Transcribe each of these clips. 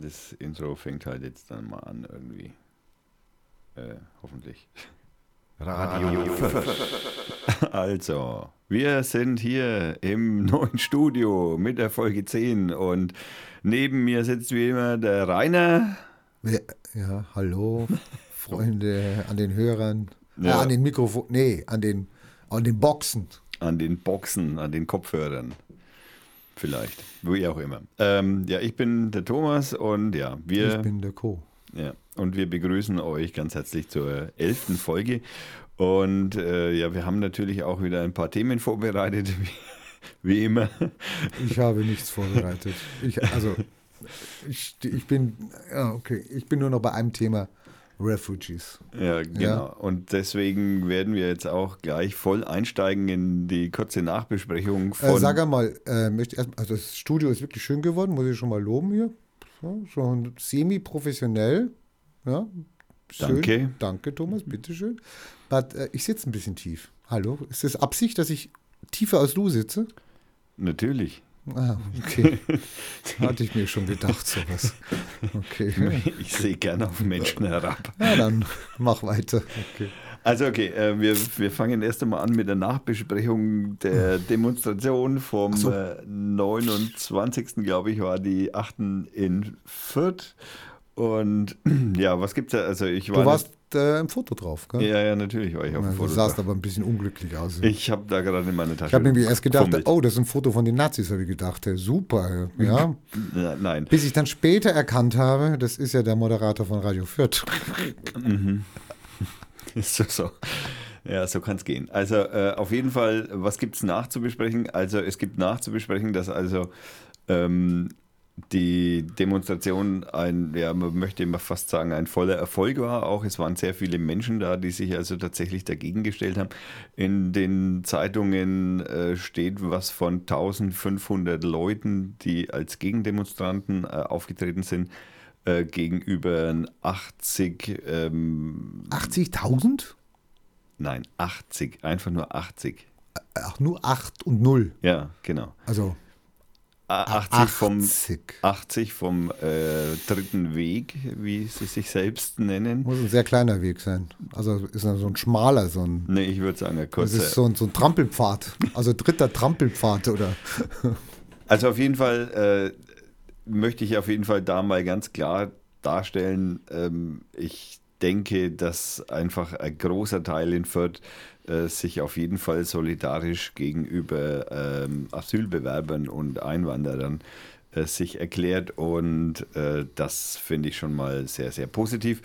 das Intro fängt halt jetzt dann mal an irgendwie. Äh, hoffentlich. Radio Also, wir sind hier im neuen Studio mit der Folge 10 und neben mir sitzt wie immer der Rainer. Ja, hallo, Freunde an den Hörern, Ja. äh, an den Mikrofon, nee, an den, an den Boxen. An den Boxen, an den Kopfhörern. Vielleicht, wie auch immer. Ähm, ja, ich bin der Thomas und ja, wir. Ich bin der Co. Ja, und wir begrüßen euch ganz herzlich zur elften Folge. Und äh, ja, wir haben natürlich auch wieder ein paar Themen vorbereitet, wie, wie immer. Ich habe nichts vorbereitet. Ich, also, ich, ich bin, ja, okay, ich bin nur noch bei einem Thema, Refugees. Ja, genau. Ja. Und deswegen werden wir jetzt auch gleich voll einsteigen in die kurze Nachbesprechung von. Äh, sag einmal, äh, möchte erst, also das Studio ist wirklich schön geworden, muss ich schon mal loben hier. So, schon semi-professionell. Ja, schön. Danke. Danke, Thomas, bitteschön. But, äh, ich sitze ein bisschen tief. Hallo, ist das Absicht, dass ich tiefer als du sitze? Natürlich. Ah, okay. Hatte ich mir schon gedacht, sowas. Okay. Ich sehe gerne auf Menschen herab. Ja, dann mach weiter. Okay. Also okay, äh, wir, wir fangen erst einmal an mit der Nachbesprechung der Demonstration vom so. äh, 29. glaube ich, war die 8. in Fürth. Und ja, was gibt's da? Also ich war Du warst äh, im Foto drauf, gell? Ja, ja, natürlich war ich auf Ja, dem du Foto. sahst drauf. aber ein bisschen unglücklich aus. Ich habe da gerade in meine Tasche. Ich habe nämlich erst gedacht, gefummelt. oh, das ist ein Foto von den Nazis, habe ich gedacht. Ja, super, ja. Ja, Nein. Bis ich dann später erkannt habe, das ist ja der Moderator von Radio Fürth. Ist so, so. Ja, so kann es gehen. Also äh, auf jeden Fall, was gibt es nachzubesprechen? Also es gibt nachzubesprechen, dass also ähm, die Demonstration ein, ja, man möchte immer fast sagen, ein voller Erfolg war. Auch es waren sehr viele Menschen da, die sich also tatsächlich dagegen gestellt haben. In den Zeitungen äh, steht was von 1500 Leuten, die als Gegendemonstranten äh, aufgetreten sind, äh, gegenüber 80 ähm, 80.000? Nein, 80, einfach nur 80. Ach, nur 8 und 0. Ja, genau. Also A- 80 vom, 80. 80 vom äh, dritten Weg, wie sie sich selbst nennen. Muss ein sehr kleiner Weg sein. Also ist so ein schmaler, so ein. Ne, ich würde sagen, ein Das kurzer. ist so ein, so ein Trampelpfad. Also dritter Trampelpfad oder. Also auf jeden Fall äh, möchte ich auf jeden Fall da mal ganz klar darstellen, ähm, ich denke, dass einfach ein großer Teil in Fürth äh, sich auf jeden Fall solidarisch gegenüber ähm, Asylbewerbern und Einwanderern äh, sich erklärt und äh, das finde ich schon mal sehr, sehr positiv.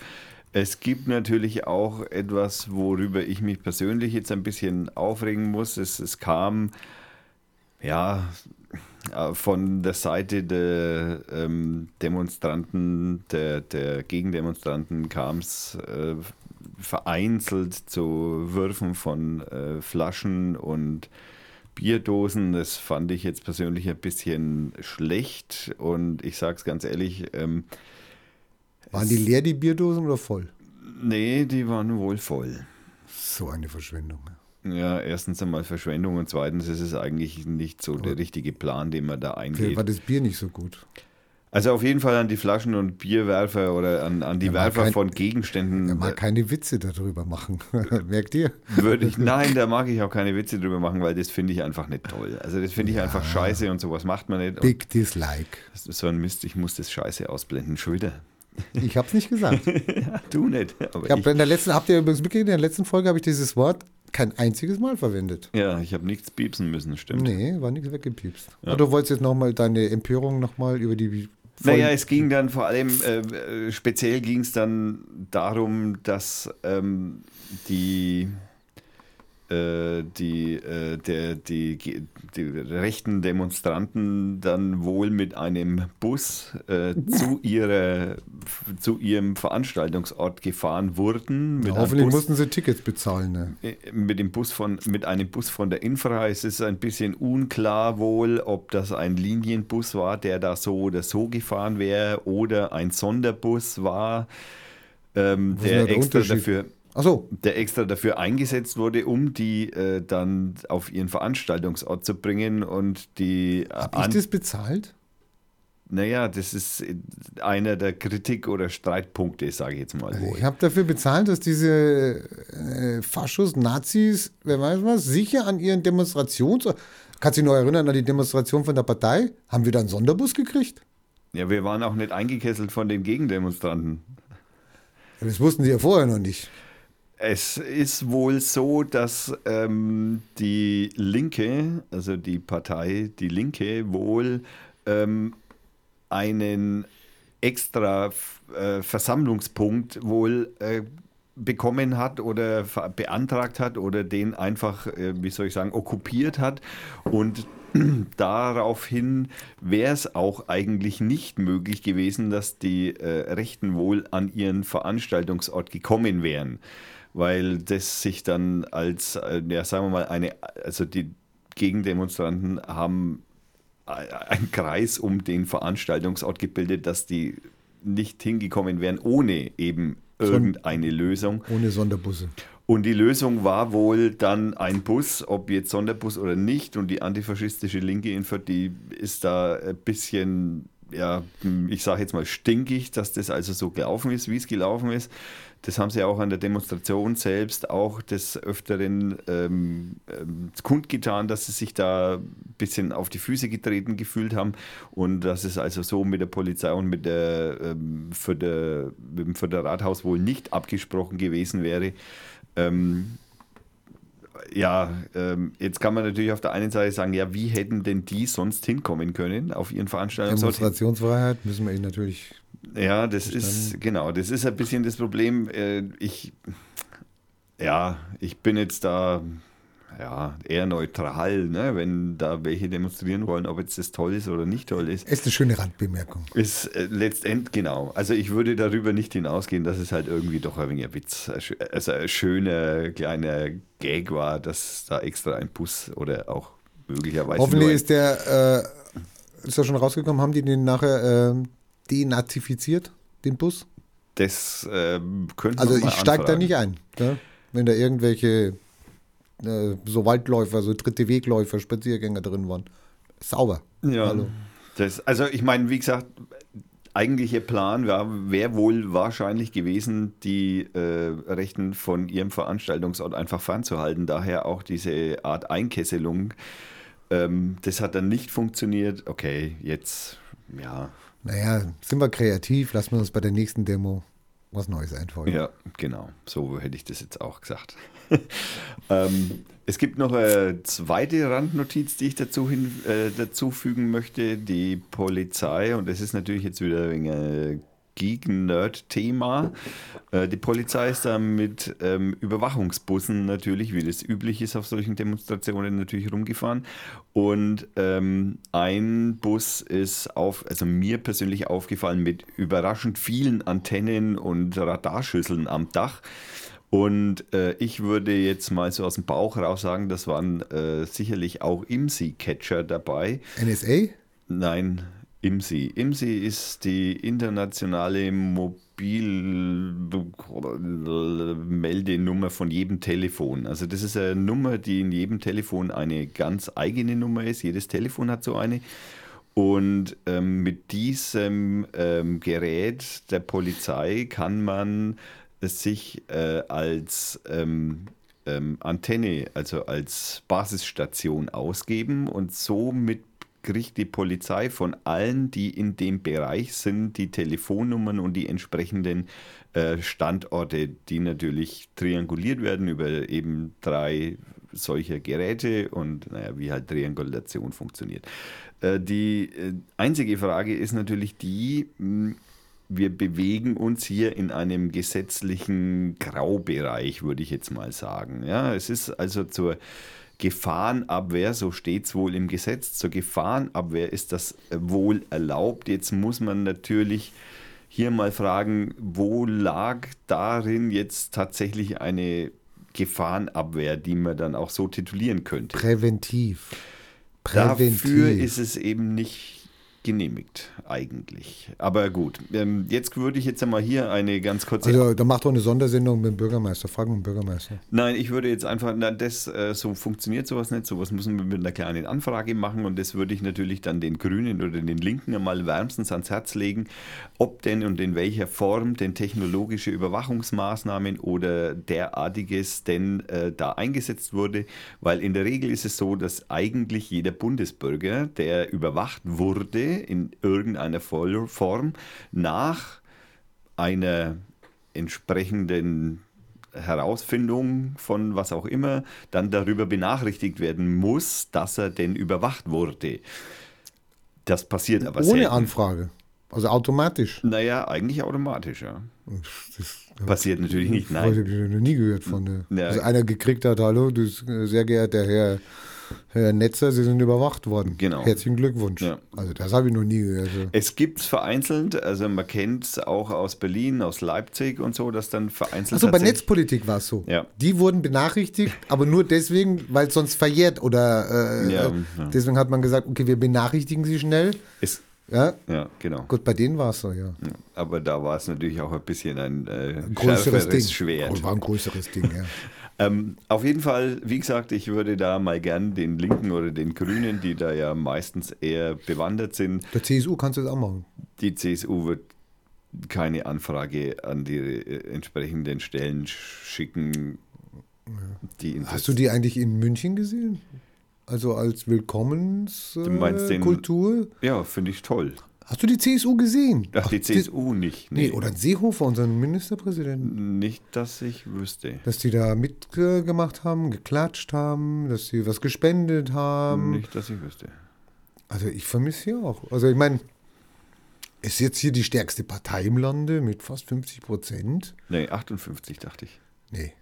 Es gibt natürlich auch etwas, worüber ich mich persönlich jetzt ein bisschen aufregen muss. Es, es kam ja, äh, von der Seite der ähm, Demonstranten, der, der Gegendemonstranten kam es äh, vereinzelt zu Würfen von äh, Flaschen und Bierdosen. Das fand ich jetzt persönlich ein bisschen schlecht und ich sage es ganz ehrlich, ähm, Waren die leer, die Bierdosen oder voll? nee, die waren wohl voll. So eine Verschwendung. Ja, erstens einmal Verschwendung und zweitens ist es eigentlich nicht so der richtige Plan, den man da eingeht. war das Bier nicht so gut. Also auf jeden Fall an die Flaschen und Bierwerfer oder an, an die Ja, Werfer kann- von Gegenständen. Er mag keine Witze darüber machen. Merkt ihr? würde ich, nein, da mag ich auch keine Witze drüber machen, weil das finde ich einfach nicht toll. Also das finde ich einfach scheiße und sowas macht man nicht. Big Dislike. das ist so ein Mist, ich muss das Scheiße ausblenden. Wieder. Ich hab's nicht gesagt. Ja, du nicht. Aber Ich hab ich, in der letzten, habt ihr übrigens mitgekriegt, in der letzten Folge habe ich dieses Wort kein einziges Mal verwendet. ja, ich habe nichts piepsen müssen, stimmt. Nee, war nichts weggepiepst. Aber du wolltest jetzt nochmal deine Empörung nochmal über die. Naja, es ging dann vor allem, äh, äh, speziell ging es dann darum, dass ähm, die, die, äh, der, die, die rechten Demonstranten dann wohl mit einem Bus äh, zu, ihrer, zu ihrem Veranstaltungsort gefahren wurden. Ja, hoffentlich Bus, mussten sie Tickets bezahlen. Ne? äh, mit dem Bus von mit einem Bus von der Infra. Es ist ein bisschen unklar wohl, ob das ein Linienbus war, der da so oder so gefahren wäre, oder ein Sonderbus war, ähm, der der extra Unterschied? Dafür Achso, der extra dafür eingesetzt wurde, um die äh, dann auf ihren Veranstaltungsort zu bringen und die äh, hab ich das bezahlt? naja, das ist einer der Kritik- oder Streitpunkte, sage ich jetzt mal. Also ich habe dafür bezahlt, dass diese äh, Faschos, Nazis, wer weiß was, sicher an ihren Demonstrations... Kannst du dich noch erinnern an die Demonstration von der Partei? Haben wir da einen Sonderbus gekriegt? Ja, wir waren auch nicht eingekesselt von den Gegendemonstranten. Das wussten sie ja vorher noch nicht. Es ist wohl so, dass ähm, die Linke, also die Partei Die Linke, wohl ähm, einen extra äh, Versammlungspunkt wohl äh, bekommen hat oder beantragt hat oder den einfach, äh, wie soll ich sagen, okkupiert hat. Und daraufhin wäre es auch eigentlich nicht möglich gewesen, dass die äh, Rechten wohl an ihren Veranstaltungsort gekommen wären, weil das sich dann als, äh, ja, sagen wir mal, eine, also die Gegendemonstranten haben einen Kreis um den Veranstaltungsort gebildet, dass die nicht hingekommen wären ohne eben irgendeine Lösung. Ohne Sonderbusse. Und die Lösung war wohl dann ein Bus, ob jetzt Sonderbus oder nicht. Und die antifaschistische Linke in Fürth, die ist da ein bisschen, ja, ich sage jetzt mal stinkig, dass das also so gelaufen ist, wie es gelaufen ist. Das haben sie auch an der Demonstration selbst auch des Öfteren ähm, ähm, kundgetan, dass sie sich da ein bisschen auf die Füße getreten gefühlt haben und dass es also so mit der Polizei und mit, der, ähm, für der, mit dem Föderalhaus wohl nicht abgesprochen gewesen wäre. Ähm, ja, ähm, jetzt kann man natürlich auf der einen Seite sagen, ja, wie hätten denn die sonst hinkommen können auf ihren Veranstaltungen? Demonstrationsfreiheit müssen wir ihnen natürlich ja, das ist, genau, das ist ein bisschen das Problem. Äh, ich, ja, ich bin jetzt da ja, eher neutral, ne? wenn da welche demonstrieren wollen, ob jetzt das toll ist oder nicht toll ist. Ist eine schöne Randbemerkung. Ist äh, letztendlich, genau. Also ich würde darüber nicht hinausgehen, dass es halt irgendwie doch ein wenig ein Witz, also ein schöner kleiner Gag war, dass da extra ein Bus oder auch möglicherweise. Hoffentlich ist der, äh, ist er schon rausgekommen, haben die den nachher äh, denazifiziert, den Bus? Das äh, könnte Also ich steige da nicht ein, ne? wenn da irgendwelche äh, so Waldläufer, so dritte Wegläufer, Spaziergänger drin waren. Sauber. Ja. Hallo. Das, also ich meine, wie gesagt, eigentliche Plan wäre wär wohl wahrscheinlich gewesen, die äh, Rechten von ihrem Veranstaltungsort einfach fernzuhalten. Daher auch diese Art Einkesselung. Ähm, das hat dann nicht funktioniert. Okay, jetzt, ja, naja, sind wir kreativ, lassen wir uns bei der nächsten Demo was Neues einfallen. Ja, genau. So hätte ich das jetzt auch gesagt. ähm, es gibt noch eine zweite Randnotiz, die ich dazu, hin, äh, dazu fügen möchte. Die Polizei, und das ist natürlich jetzt wieder ein wenig Geek-Nerd-Thema. Äh, die Polizei ist da mit ähm, Überwachungsbussen natürlich, wie das üblich ist auf solchen Demonstrationen, natürlich rumgefahren. Und ähm, ein Bus ist auf, also mir persönlich aufgefallen mit überraschend vielen Antennen und Radarschüsseln am Dach. Und äh, ich würde jetzt mal so aus dem Bauch raus sagen, das waren äh, sicherlich auch IMSI-Catcher dabei. NSA? Nein, IMSI. IMSI ist die internationale Mobilmeldenummer von jedem Telefon. Also das ist eine Nummer, die in jedem Telefon eine ganz eigene Nummer ist. Jedes Telefon hat so eine. Und ähm, mit diesem ähm, Gerät der Polizei kann man sich äh, als ähm, ähm Antenne, also als Basisstation ausgeben und somit kriegt die Polizei von allen, die in dem Bereich sind, die Telefonnummern und die entsprechenden äh, Standorte, die natürlich trianguliert werden über eben drei solcher Geräte und naja, wie halt Triangulation funktioniert. Äh, die äh, einzige Frage ist natürlich die, hm, wir bewegen uns hier in einem gesetzlichen Graubereich, würde ich jetzt mal sagen. Ja, es ist also zur Gefahrenabwehr, so steht es wohl im Gesetz, zur Gefahrenabwehr ist das äh, wohl erlaubt. Jetzt muss man natürlich hier mal fragen, wo lag darin jetzt tatsächlich eine Gefahrenabwehr, die man dann auch so titulieren könnte? Präventiv. Präventiv. Dafür ist es eben nicht genehmigt, eigentlich. Aber gut, ähm, jetzt würde ich jetzt einmal hier eine ganz kurze. Also, da macht doch eine Sondersendung mit dem Bürgermeister. Frag mit dem Bürgermeister. Nein, ich würde jetzt einfach, na, das, äh, so funktioniert sowas nicht. Sowas müssen wir mit einer kleinen Anfrage machen und das würde ich natürlich dann den Grünen oder den Linken einmal wärmstens ans Herz legen, ob denn und in welcher Form denn technologische Überwachungsmaßnahmen oder derartiges denn äh, da eingesetzt wurde, weil in der Regel ist es so, dass eigentlich jeder Bundesbürger, der überwacht wurde, in irgendeiner Form nach einer entsprechenden Herausfindung von was auch immer dann darüber benachrichtigt werden muss, dass er denn überwacht wurde. Das passiert aber Ohne selten. Anfrage. Also automatisch. Naja, eigentlich automatisch, ja. Das Passiert natürlich nicht, habe nein. ich noch nie gehört von. Ne? Ja. Also einer gekriegt hat, hallo, du, sehr geehrter Herr, Herr Netzer, Sie sind überwacht worden. Genau. Herzlichen Glückwunsch. Ja. Also das habe ich noch nie gehört. Also, Es gibt es vereinzelt, also man kennt es auch aus Berlin, aus Leipzig und so, dass dann vereinzelt. also bei Netzpolitik war es so. Ja. Die wurden benachrichtigt, aber nur deswegen, weil es sonst verjährt oder äh, Ja, äh, deswegen hat man gesagt, okay, wir benachrichtigen sie schnell. Es, Ja, ja, genau. gut, bei denen war es so, ja. Aber da war es natürlich auch ein bisschen ein äh, Größeres Ding. Schwert. War ein größeres Ding, ja. Ähm, auf jeden Fall, wie gesagt, ich würde da mal gern den Linken oder den Grünen, die da ja meistens eher bewandert sind, Der CSU kannst du das auch machen. die CSU wird keine Anfrage an die äh, entsprechenden Stellen sch- schicken. Die Hast du die eigentlich in München gesehen? Also als Willkommenskultur? Äh? Ja, finde ich toll. Hast du die CSU gesehen? Ach, die CSU nicht. Nee, oder Seehofer, unseren Ministerpräsidenten. Nicht, dass ich wüsste. Dass die da mitgemacht haben, geklatscht haben, dass sie was gespendet haben. Nicht, dass ich wüsste. Also ich vermisse sie auch. Also ich meine, ist jetzt hier die stärkste Partei im Lande mit fast 50 Prozent? Nee, 58 dachte ich. Nee.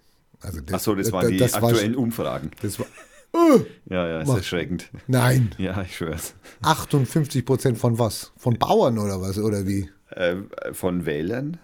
Also Ach so, das waren die das war aktuellen schon- Umfragen. das war, Ja, ja, ist Mach- erschreckend. nein, Ja, ich schwör's. 58 Prozent von was? Von Bauern oder was? Oder wie? Äh, von Wählern?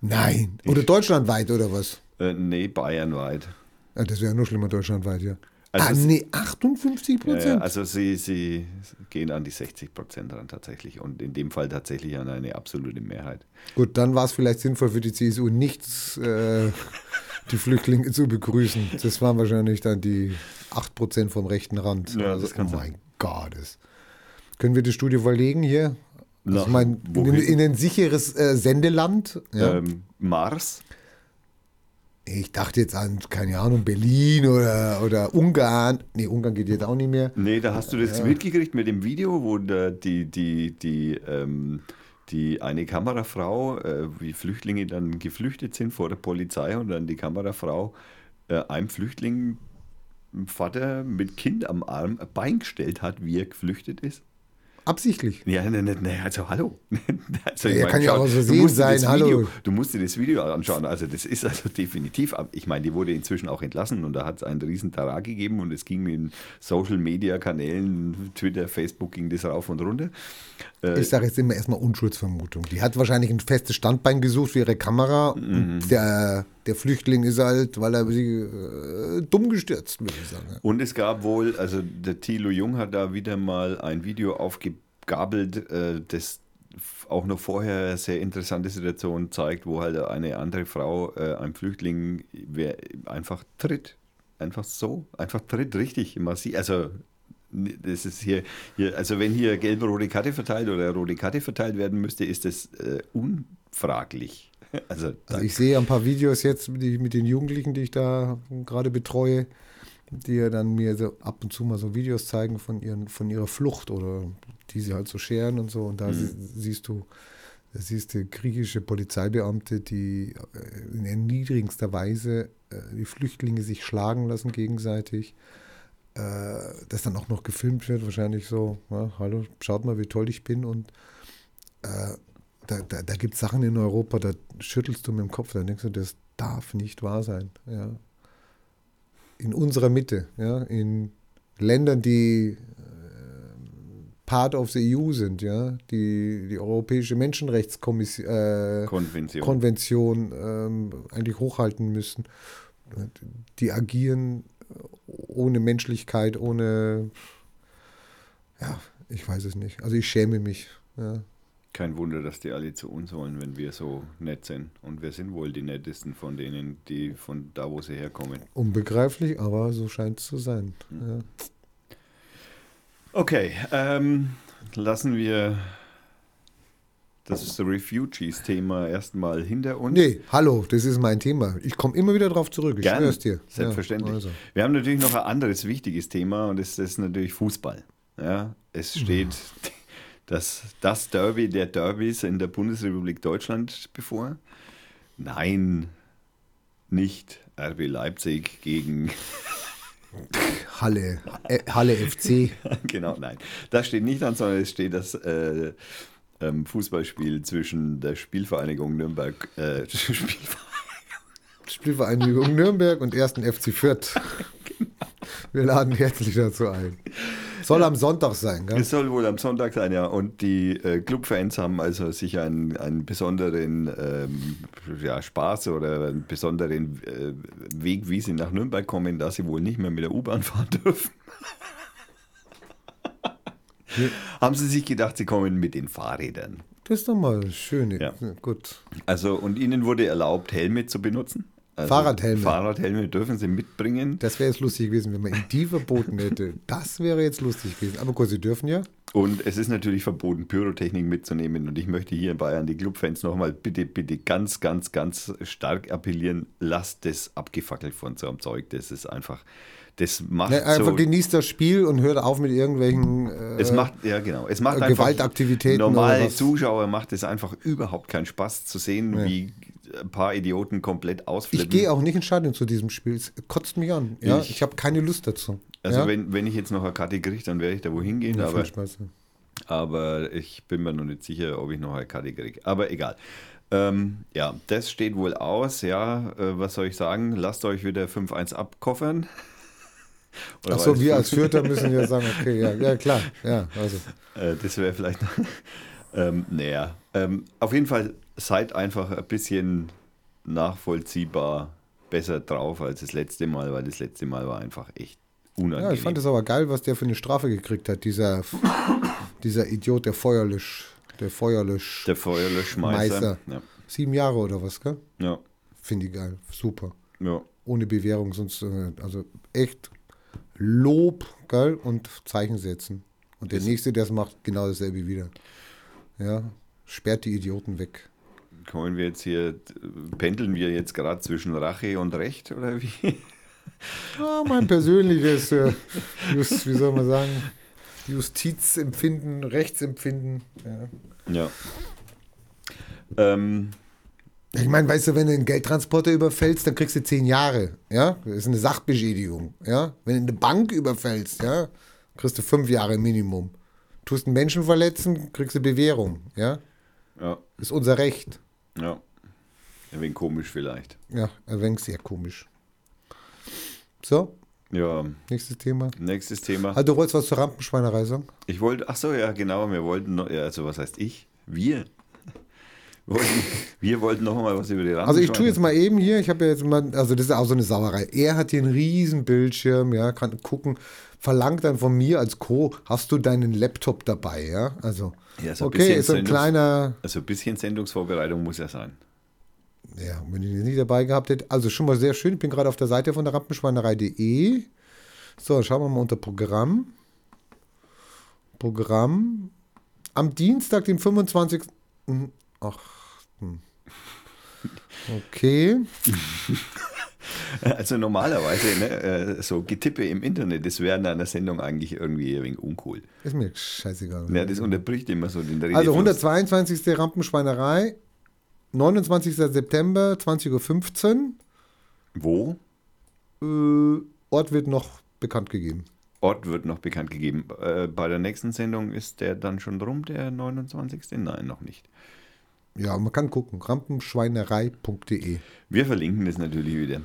Nein. Oder deutschlandweit oder was? Äh, nee, bayernweit. Ja, das wäre ja nur schlimmer deutschlandweit, ja. Also ah, es- nee, 58 Ja, ja, Prozent? also sie, sie gehen an die 60 Prozent ran tatsächlich und in dem Fall tatsächlich an eine absolute Mehrheit. Gut, dann war es vielleicht sinnvoll für die CSU nichts, äh, die Flüchtlinge zu begrüßen. Das waren wahrscheinlich dann die 8 Prozent vom rechten Rand. Ja, also, das kann oh sein. mein Gott. Können wir das Studio verlegen hier? Also, Nach ich meine, in, in ein sicheres äh, Sendeland. Ja. Ähm, Mars? Ich dachte jetzt an, keine Ahnung, Berlin oder, oder Ungarn. Nee, Ungarn geht jetzt auch nicht mehr. Nee, da hast du das mitgekriegt mit dem Video, wo da die, die, die, ähm, die eine Kamerafrau, äh, wie Flüchtlinge dann geflüchtet sind vor der Polizei und dann die Kamerafrau äh, einem Flüchtling, Vater mit Kind am Arm, ein Bein gestellt hat, wie er geflüchtet ist. Absichtlich. Ja, ne, ne, ne, also hallo. Also, Ja, kann ja auch musst dir sein, das hallo. Video, du musst dir das Video anschauen. Also das ist also definitiv, ich meine, die wurde inzwischen auch entlassen und da hat es einen riesen Tara gegeben und es ging in Social Media Kanälen, Twitter, Facebook ging das rauf und runter. Äh, Ich sage jetzt immer erstmal Unschuldsvermutung. Die hat wahrscheinlich ein festes Standbein gesucht für ihre Kamera. Und der, der Flüchtling ist halt, weil er sie äh, dumm gestürzt, würde ich sagen. Und es gab wohl, also der Thilo Jung hat da wieder mal ein Video aufgegabelt, äh, das auch noch vorher sehr interessante Situation zeigt, wo halt eine andere Frau äh, einem Flüchtling einfach tritt. Einfach so, einfach tritt richtig massiv. Also das ist hier, hier also wenn hier gelbe rote Karte verteilt oder rote Karte verteilt werden müsste, ist das äh, unfraglich. Also, Also ich sehe ein paar Videos jetzt mit, die, mit den Jugendlichen, die ich da gerade betreue, die ja dann mir so ab und zu mal so Videos zeigen von, ihren, von ihrer Flucht oder die sie halt so scheren und so. Und da sie, siehst du, da siehst du griechische Polizeibeamte, die äh, in erniedrigendster Weise äh, die Flüchtlinge sich schlagen lassen gegenseitig. Äh, das dann auch noch gefilmt wird, wahrscheinlich so, ja, hallo, schaut mal, wie toll ich bin und äh, da, da, da gibt es Sachen in Europa, da schüttelst du mit dem Kopf, da denkst du, das darf nicht wahr sein. Ja. In unserer Mitte, ja, in Ländern, die äh, Part of the EU sind, ja, die die Europäische Menschenrechtskonvention äh, Konvention. Konvention ähm, eigentlich hochhalten müssen. Die agieren ohne Menschlichkeit, ohne, ja, ich weiß es nicht. Also ich schäme mich. Ja. Kein Wunder, dass die alle zu uns wollen, wenn wir so nett sind. Und wir sind wohl die nettesten von denen, die von da, wo sie herkommen. Unbegreiflich, aber so scheint es zu sein. Ja. Okay, ähm, lassen wir das Refugees-Thema erstmal hinter uns. Nee, hallo, das ist mein Thema. Ich komme immer wieder drauf zurück. Ich Gern, schwör's dir. Selbstverständlich. Ja, also. Wir haben natürlich noch ein anderes wichtiges Thema und das ist natürlich Fußball. Ja, es steht das, das Derby der Derbys in der Bundesrepublik Deutschland bevor. Nein, nicht RB Leipzig gegen Halle, äh, Halle FC. genau, nein. Das steht nicht an, sondern es steht das äh, ähm, Fußballspiel zwischen der Spielvereinigung Nürnberg, äh, Spielvereinigung, Spielvereinigung Nürnberg und 1. FC Fürth. Wir laden herzlich dazu ein. Soll am Sonntag sein, gell? Es soll wohl am Sonntag sein, ja. Und die äh, Clubfans haben also sich einen, einen besonderen ähm, ja, Spaß oder einen besonderen äh, Weg, wie sie nach Nürnberg kommen, da sie wohl nicht mehr mit der U-Bahn fahren dürfen. haben sie sich gedacht, sie kommen mit den Fahrrädern. Das ist doch mal schön. Ja. Gut. Also, und ihnen wurde erlaubt, Helme zu benutzen. Also Fahrradhelme. Fahrradhelme dürfen sie mitbringen. Das wäre jetzt lustig gewesen, wenn man ihnen die verboten hätte. Das wäre jetzt lustig gewesen. Aber gut, sie dürfen ja. Und es ist natürlich verboten, Pyrotechnik mitzunehmen. Und ich möchte hier in Bayern die Clubfans nochmal bitte, bitte ganz, ganz, ganz stark appellieren, lasst das abgefackelt von so einem Zeug. Das ist einfach, das macht Ne, einfach so, genießt das Spiel und hört auf mit irgendwelchen äh, es macht, ja genau, es macht Gewaltaktivitäten normale. Zuschauer macht es einfach überhaupt keinen Spaß zu sehen, Nee. wie ein paar Idioten komplett ausflippen. Ich gehe auch nicht ins Stadion zu diesem Spiel. Es kotzt mich an. Ja? Ich- Ich, habe keine Lust dazu. Also ja? wenn, wenn ich jetzt noch eine Karte kriege, dann werde ich da wohin gehen, Ja, aber aber ich bin mir noch nicht sicher, ob ich noch eine Karte kriege. Aber egal. Ähm, ja, das steht wohl aus. Ja, äh, was soll ich sagen? Lasst euch wieder 5-1 abkoffern. Oder Achso, wir als Vierter müssen ja sagen, okay, ja, ja klar. Ja, also. Äh, das wäre vielleicht. ähm, naja, ähm, auf jeden Fall seid einfach ein bisschen nachvollziehbar besser drauf als das letzte Mal, weil das letzte Mal war einfach echt unangenehm. Ja, ich fand es aber geil, was der für eine Strafe gekriegt hat. Dieser, dieser Idiot, der Feuerlösch, der Feuerlösch. Der Feuerlöschmeister. Ja, Sieben Jahre oder was, gell? ja, Finde ich geil. Super. ja. Ohne Bewährung, sonst, äh, also echt Lob, geil, und Zeichen setzen. Und der Das- Nächste, der es macht, genau dasselbe wieder. Ja, sperrt die Idioten weg. Kommen wir jetzt hier, pendeln wir jetzt gerade zwischen Rache und Recht oder wie? Ja, mein persönliches, äh, Just, wie soll man sagen, Justizempfinden, Rechtsempfinden. Ja. Ja. Ähm, Ich meine, weißt du, wenn du einen Geldtransporter überfällst, dann kriegst du zehn Jahre. Ja, das ist eine Sachbeschädigung. Ja, wenn du eine Bank überfällst, ja, kriegst du fünf Jahre Minimum. Tust einen Menschen verletzen, kriegst du Bewährung. Ja, ja, ist unser Recht. ja. Ein wenig komisch vielleicht. Ja, ein wenig sehr komisch. So, Ja, nächstes Thema. nächstes Thema. Also, du wolltest was zur Rampenschweinerei sagen? Ich wollte, ach so, ja, genau, wir wollten noch, also was heißt ich? Wir. Wir wollten, wir wollten noch mal was über die Also ich tue jetzt mal eben hier, ich habe ja jetzt mal, also das ist auch so eine Sauerei. Er hat hier einen riesen Bildschirm, ja, kann gucken, verlangt dann von mir als Co, hast du deinen Laptop dabei, ja? Also, Ja, so okay, ist so ein Sendungs- kleiner, Also ein bisschen Sendungsvorbereitung muss ja sein. ja, wenn ich ihn nicht dabei gehabt hätte, also schon mal sehr schön, ich bin gerade auf der Seite von der Rampenschweinerei.de. So, schauen wir mal unter Programm. Programm. Am Dienstag, den 25. Ach, hm. okay. Also normalerweise, ne, äh, so Getippe im Internet, das wäre in einer Sendung eigentlich irgendwie ein wenig uncool. Ist mir scheißegal. Ja, das unterbricht immer so den Redefluss. Also 122. Rampenschweinerei, 29. September, 20.15 Uhr. Wo? Äh, Ort wird noch bekannt gegeben. Ort wird noch bekannt gegeben. Äh, bei der nächsten Sendung ist der dann schon rum, der 29. Nein, noch nicht. Ja, man kann gucken. Rampenschweinerei.de. Wir verlinken das natürlich wieder.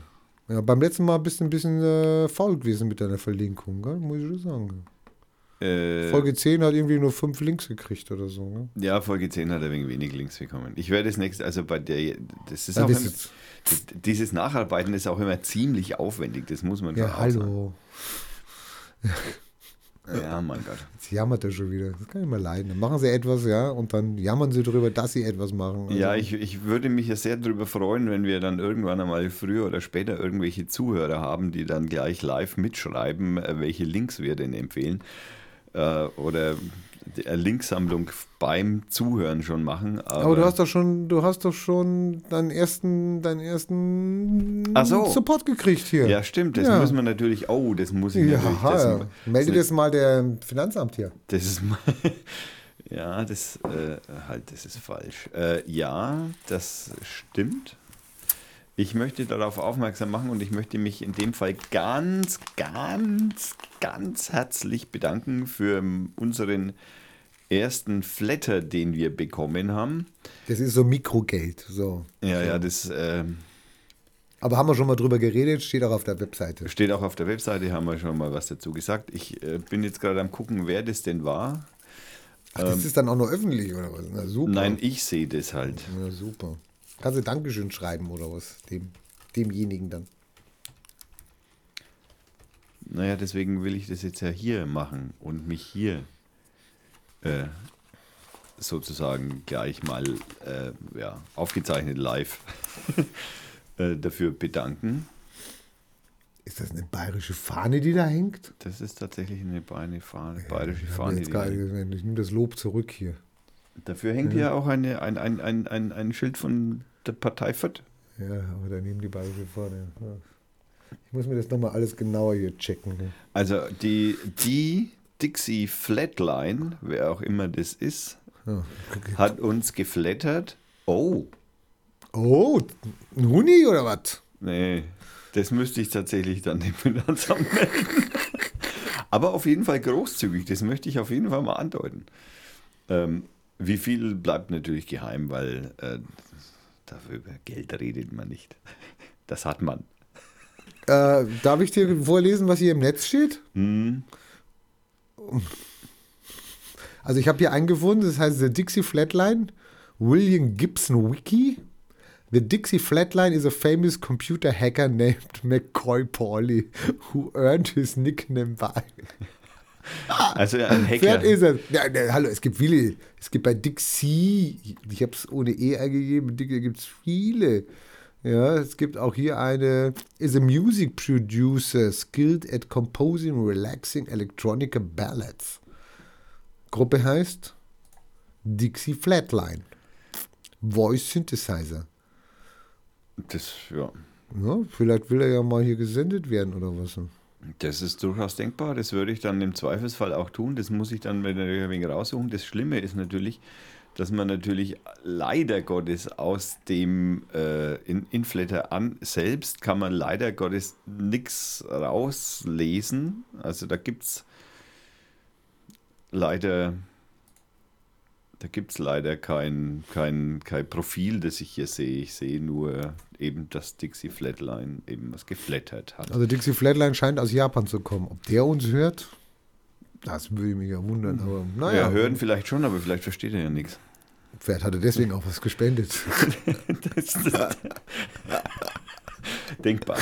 Ja, beim letzten Mal bist du ein bisschen äh, faul gewesen mit deiner Verlinkung, gell? muss ich schon sagen. Äh, Folge 10 hat irgendwie nur fünf Links gekriegt oder so. Gell? ja, Folge 10 hat ein wenig wenig Links bekommen. Ich werde das nächste, also bei der, das ist Ja, auch immer, das, dieses Nacharbeiten ist auch immer ziemlich aufwendig, das muss man Ja, hallo. Ja, mein Gott. Jetzt jammert er schon wieder. Das kann ich mal leiden. Dann machen sie etwas, ja, und dann jammern sie darüber, dass sie etwas machen. Also, Ja, ich, ich würde mich ja sehr darüber freuen, wenn wir dann irgendwann einmal früher oder später irgendwelche Zuhörer haben, die dann gleich live mitschreiben, äh, welche Links wir denn empfehlen. Äh, oder Linksammlung beim Zuhören schon machen. Aber, Aber du hast doch schon, du hast doch schon deinen ersten, deinen ersten so. Support gekriegt hier. Ja, stimmt. Das Ja. müssen wir natürlich. Oh, das muss ich natürlich. Ja, Das, ja. Melde das mal der Finanzamt hier. das ist mal. Ja, das äh, halt, das ist falsch. Äh, ja, das stimmt. Ich möchte darauf aufmerksam machen und ich möchte mich in dem Fall ganz, ganz, ganz herzlich bedanken für unseren ersten Flatter, den wir bekommen haben. Das ist so Mikrogeld. So. Ja, ja, das äh, Aber haben wir schon mal drüber geredet, steht auch auf der Webseite. steht auch auf der Webseite, haben wir schon mal was dazu gesagt. Ich äh, bin jetzt gerade am gucken, wer das denn war. Ach, das ist dann auch noch öffentlich oder was? Na super. Ähm, Nein, ich sehe das halt. Ja, super. Kannst du Dankeschön schreiben oder was? Dem, demjenigen dann. Naja, deswegen will ich das jetzt ja hier machen und mich hier äh, sozusagen gleich mal äh, ja, aufgezeichnet live äh, dafür bedanken. Ist das eine bayerische Fahne, die da hängt? Das ist tatsächlich eine Beine Fahne, bayerische hab Fahne. jetzt gar, ich nehme das Lob zurück hier. Dafür hängt hier auch eine, ein, ein, ein, ein, ein Schild von der Partei Fürth. Ja, aber daneben die bayerische Fahne. Ja. Ich muss mir das nochmal alles genauer hier checken. ne? Also die, die Dixie Flatline, wer auch immer das ist, Ja. hat uns geflattert. Oh, Oh, ein Huni oder was? Nee, das müsste ich tatsächlich dann dem Finanzamt melden. Aber auf jeden Fall großzügig, das möchte ich auf jeden Fall mal andeuten. Ähm, wie viel bleibt natürlich geheim, weil äh, dafür über Geld redet man nicht. Das hat man. Äh, darf ich dir vorlesen, was hier im Netz steht? Hm, Also ich habe hier eingefunden, das heißt The Dixie Flatline, William Gibson Wiki. The Dixie Flatline is a famous computer hacker named McCoy Pauli, who earned his nickname by. also ein Wer Hacker. ist es? Ja, ne, hallo, es gibt viele. Es gibt bei Dixie, ich habe es ohne E eingegeben, da gibt es viele. Ja, es gibt auch hier eine, is a music producer skilled at composing relaxing electronic ballads. Gruppe heißt Dixie Flatline. Voice Synthesizer. Das, ja, Ja, vielleicht will er ja mal hier gesendet werden oder was. Das ist durchaus denkbar. Das würde ich dann im Zweifelsfall auch tun. Das muss ich dann ein wenig raussuchen. Das Schlimme ist natürlich, dass man natürlich leider Gottes aus dem äh, in Inflator an selbst kann man leider Gottes nichts rauslesen. Also da gibt es leider da gibt es leider kein, kein, kein Profil, das ich hier sehe. Ich sehe nur eben, dass Dixie Flatline eben was geflattert hat. Also Dixie Flatline scheint aus Japan zu kommen. Ob der uns hört, das würde mich ja wundern. Aber naja, ja, hören vielleicht schon, aber vielleicht versteht er ja nichts. Vielleicht hat er deswegen auch was gespendet. Das ist denkbar.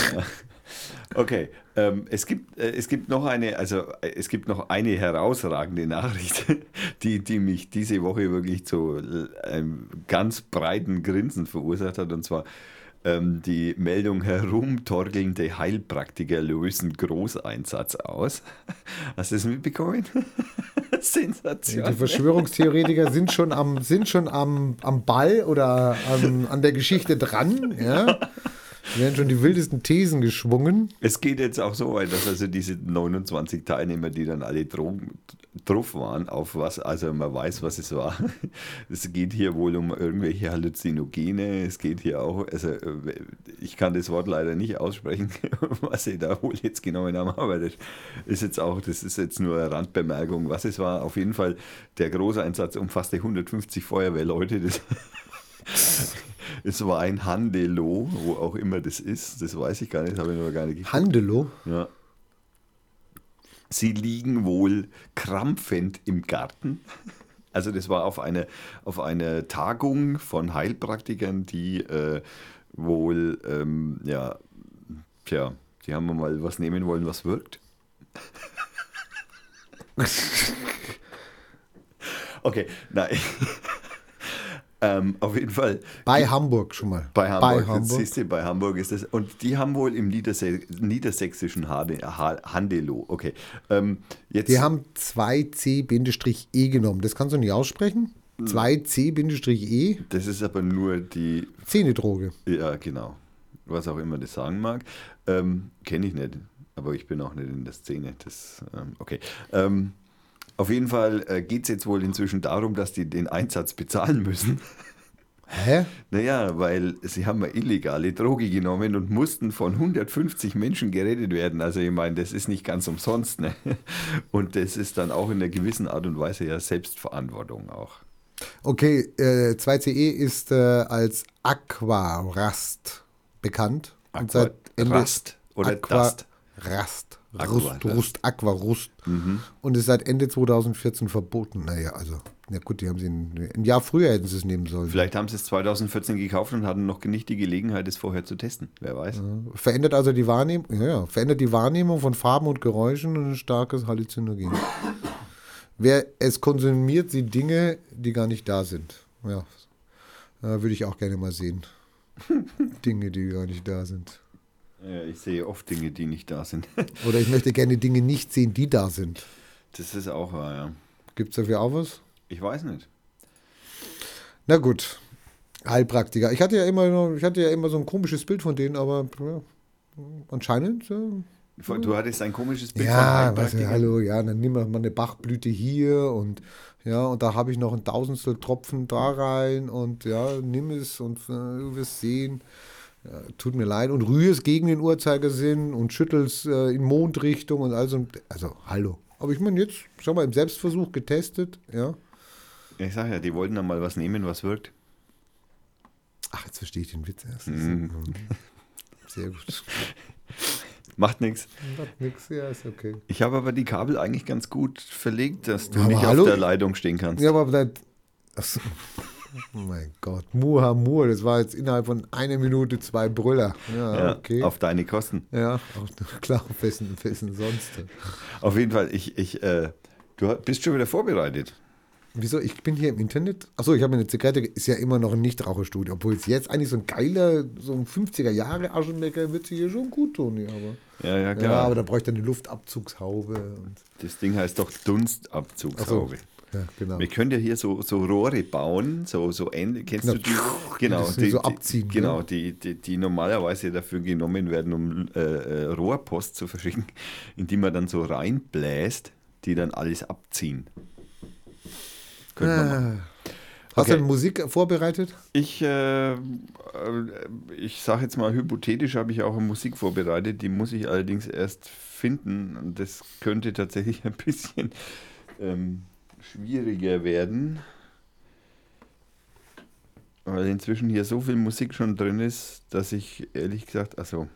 Okay, ähm, es, gibt, äh, es gibt noch eine, also äh, es gibt noch eine herausragende Nachricht, die, die mich diese Woche wirklich zu äh, einem ganz breiten Grinsen verursacht hat, und zwar ähm, die Meldung herumtorgelnde Heilpraktiker lösen Großeinsatz aus. Hast du das mitbekommen? Sensation. Die Verschwörungstheoretiker sind schon am, sind schon am, am Ball oder an, an der Geschichte dran. Ja. Es werden schon die wildesten Thesen geschwungen. Es geht jetzt auch so weit, dass also diese 29 Teilnehmer, die dann alle Drogen drauf waren, auf was, also man weiß, was es war. Es geht hier wohl um irgendwelche Halluzinogene, es geht hier auch, also äh, ich kann das Wort leider nicht aussprechen, was sie da wohl jetzt genommen haben, aber das ist jetzt auch, das ist jetzt nur eine Randbemerkung, was es war. Auf jeden Fall, der Großeinsatz umfasste 150 Feuerwehrleute, das es war ein Handelo, wo auch immer das ist, das weiß ich gar nicht, habe ich noch gar nicht geguckt. Handelo. Ja. Sie liegen wohl krampfend im Garten. Also das war auf einer auf eine Tagung von Heilpraktikern, die äh, wohl, ähm, ja, tja, die haben mal was nehmen wollen, was wirkt. Okay, nein. Ähm, auf jeden Fall. Bei Hamburg schon mal. Bei Hamburg, Bei Hamburg. Siehst du, bei Hamburg ist das. Und die haben wohl im Niederse niedersächsischen Hade, ha Handelo. Okay. Ähm, jetzt, Die haben 2C-E genommen. Das kannst du nicht aussprechen. Hm. 2C-E, das ist aber nur die, Zähnedroge. ja, genau. Was auch immer das sagen mag. Ähm, Kenne ich nicht. Aber ich bin auch nicht in der Szene. Das, ähm, okay. Ähm, auf jeden Fall äh, geht es jetzt wohl inzwischen darum, dass die den Einsatz bezahlen müssen. Hä? Naja, weil sie haben eine illegale Droge genommen und mussten von 150 Menschen gerettet werden. Also ich meine, das ist nicht ganz umsonst. Ne? Und das ist dann auch in einer gewissen Art und Weise ja Selbstverantwortung auch. Okay, äh, 2CE ist äh, als Aquarast bekannt. Und seit Ende- Rast oder Dust. Aquarast. Aqua, Rust, Dust. Rust, Aquarust. Und ist seit Ende 2014 verboten. Naja, also, na gut, die haben sie ein, ein Jahr früher hätten sie es nehmen sollen. Vielleicht haben sie es 2014 gekauft und hatten noch nicht die Gelegenheit, es vorher zu testen. Wer weiß. Verändert also die Wahrnehmung, ja, ja, verändert die Wahrnehmung von Farben und Geräuschen und ein starkes Halluzinogen. Wer es konsumiert, sieht Dinge, die gar nicht da sind. Ja, äh, würde ich auch gerne mal sehen. Dinge, die gar nicht da sind. Ja, ich sehe oft Dinge, die nicht da sind. Oder ich möchte gerne Dinge nicht sehen, die da sind. Das ist auch wahr, ja. Gibt es dafür auch was? Ich weiß nicht. Na gut, Heilpraktiker. Ich hatte ja immer, ich hatte ja immer so ein komisches Bild von denen, aber ja, anscheinend. Ja, Du hattest ein komisches Bild von Ja, was, Heilpraktikern. hallo, ja, dann nimm mal eine Bachblüte hier und ja, und da habe ich noch ein Tausendstel Tropfen da rein und ja, nimm es und äh, du wirst sehen. Tut mir leid. Und rühr es gegen den Uhrzeigersinn und schüttel es äh, in Mondrichtung und also, also, hallo. Aber ich meine, jetzt, schau mal, im Selbstversuch getestet, ja. Ich sag ja, die wollten dann mal was nehmen, was wirkt. Ach, jetzt verstehe ich den Witz erst. Mhm. Sehr gut. Macht nichts. Macht nix, ja, ist okay. Ich habe aber die Kabel eigentlich ganz gut verlegt, dass du Aber nicht hallo? auf der Leitung stehen kannst. Ja, aber das. Achso. Oh mein Gott, Muhamur, das war jetzt innerhalb von einer Minute zwei Brüller. Ja, Ja, okay. Auf deine Kosten. ja, auch, klar, auf wessen, auf wessen sonst. Auf jeden Fall, ich, ich, äh, du bist schon wieder vorbereitet. Wieso? Ich bin hier im Internet. Achso, ich habe eine Zigarette, ist ja immer noch ein Nichtraucherstudio. Obwohl es jetzt eigentlich so ein geiler, so ein 50er Jahre Aschenbecker wird sich hier schon gut tun. Ja, aber, Ja, ja, ja, klar. aber da bräuchte eine Luftabzugshaube. Das Ding heißt doch Dunstabzugshaube. Ja, genau. Wir können ja hier so, so Rohre bauen, so, so ähnlich. Kennst Genau. du die? Genau, Das die, so die, abziehen, Genau, ja. die, die, die normalerweise dafür genommen werden, um äh, äh, Rohrpost zu verschicken, in die man dann so reinbläst, die dann alles abziehen. Könnte. Ah. Hast Okay. du Musik vorbereitet? Ich, äh, äh, ich sage jetzt mal hypothetisch, habe ich auch eine Musik vorbereitet, die muss ich allerdings erst finden das könnte tatsächlich ein bisschen ähm, schwieriger werden, weil inzwischen hier so viel Musik schon drin ist, dass ich ehrlich gesagt, also,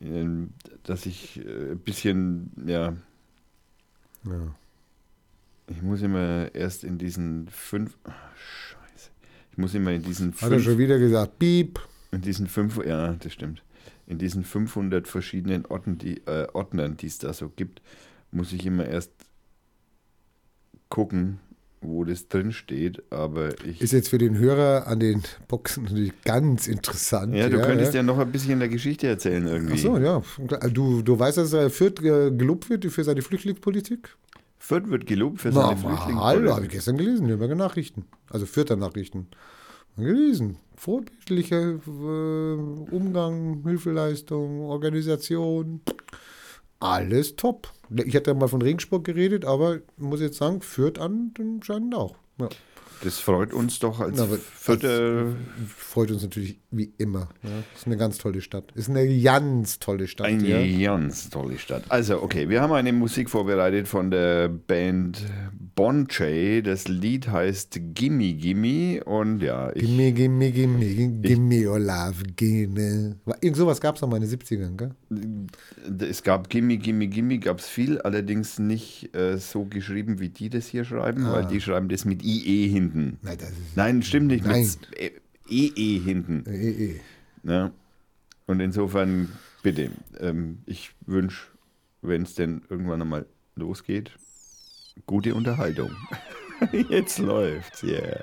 ähm, dass ich äh, ein bisschen, ja, Ja. ich muss immer erst in diesen fünf, ah, scheiße, ich muss immer in diesen Hat er fünf schon wieder gesagt, Piep. in diesen fünf, ja, das stimmt. In diesen 500 verschiedenen Orten, die, äh, Ordnern, die es da so gibt, muss ich immer erst gucken, wo das drin steht. Aber ich. Ist jetzt für den Hörer an den Boxen natürlich ganz interessant. ja, du könntest ja. noch ein bisschen der Geschichte erzählen irgendwie. Ach so, ja. Du, du weißt, dass er Fürth gelobt wird für seine Flüchtlingspolitik? Fürth wird gelobt für Na, seine Flüchtlinge. hallo, habe ich gestern gelesen, Nürnberger Nachrichten. Also Fürther Nachrichten. Gelesen. Vorbildlicher äh, Umgang, Hilfeleistung, Organisation. Alles top. Ich hatte ja mal von Regensburg geredet, aber ich muss jetzt sagen, Fürth anscheinend auch. Ja. Das freut uns doch als Na, Fürther. Freut uns natürlich wie immer. Ja. Ist eine ganz tolle Stadt. Ist eine ganz tolle Stadt. Eine ja. ganz tolle Stadt. Also, okay, wir haben eine Musik vorbereitet von der Band Bon Jay. Das Lied heißt Gimme Gimme und ja, ich, Gimme, gimme, gimme, gimme your love, gimme. Irgend sowas gab es noch mal in den 70ern, gell? Es gab Gimme, Gimme, Gimme, gab es viel, allerdings nicht äh, so geschrieben, wie die das hier schreiben, weil die schreiben das mit IE hinten. Nein, das ist. Nein, stimmt nicht, Nein. mit äh, EE hinten. Eh, eh. Ne? Und insofern, bitte, ähm, ich wünsche, wenn es denn irgendwann einmal losgeht, gute Unterhaltung. Jetzt läuft's, yeah.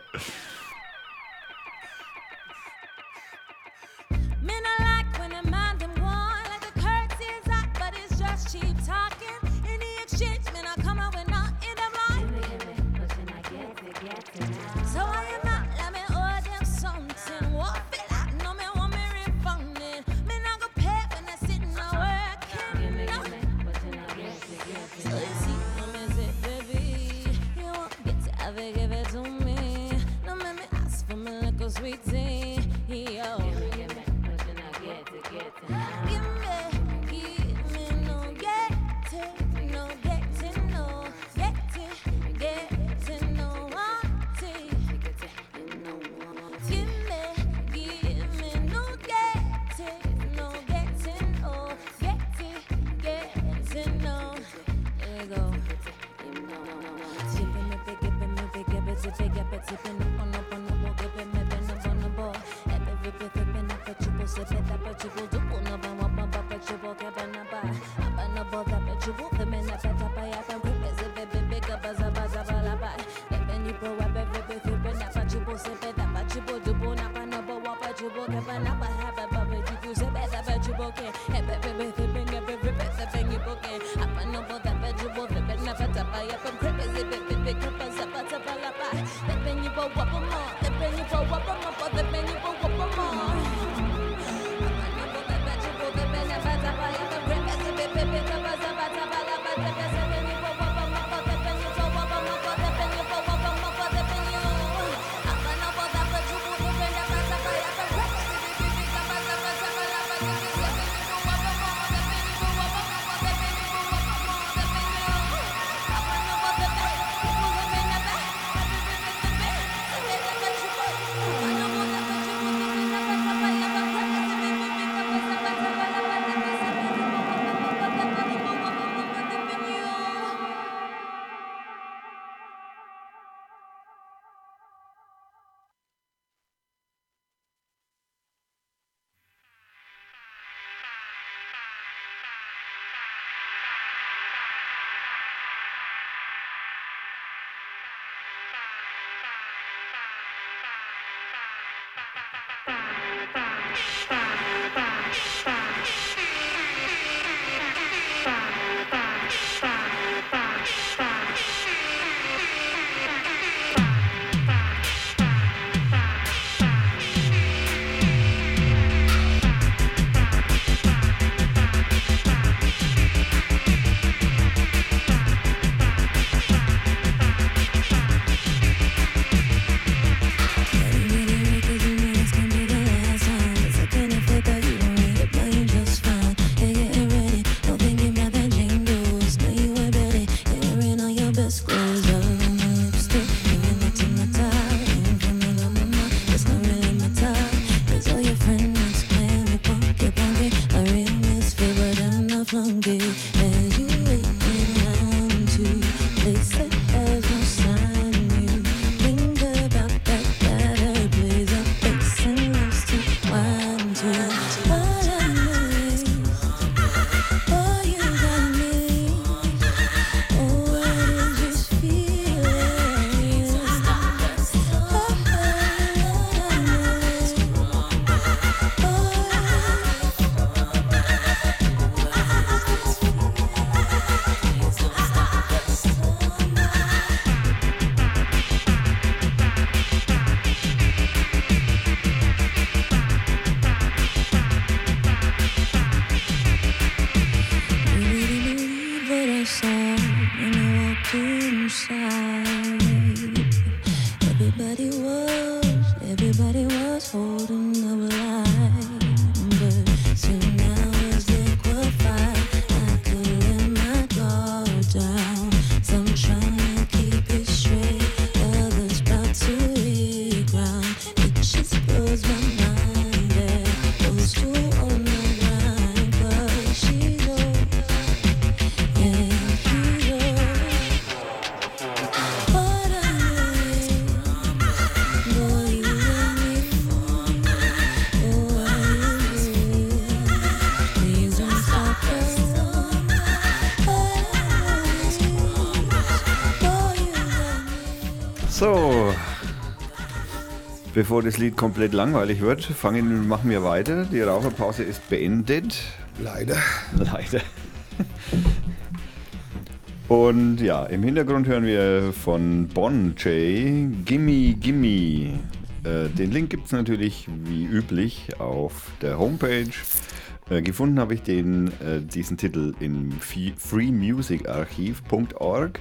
Bevor das Lied komplett langweilig wird, fangen, machen wir weiter. Die Raucherpause ist beendet. Leider. Leider. Und ja, im Hintergrund hören wir von Bon J. Gimme Gimme. Äh, den Link gibt es natürlich wie üblich auf der Homepage. Äh, gefunden habe ich den, äh, diesen Titel im freemusicarchiv.org.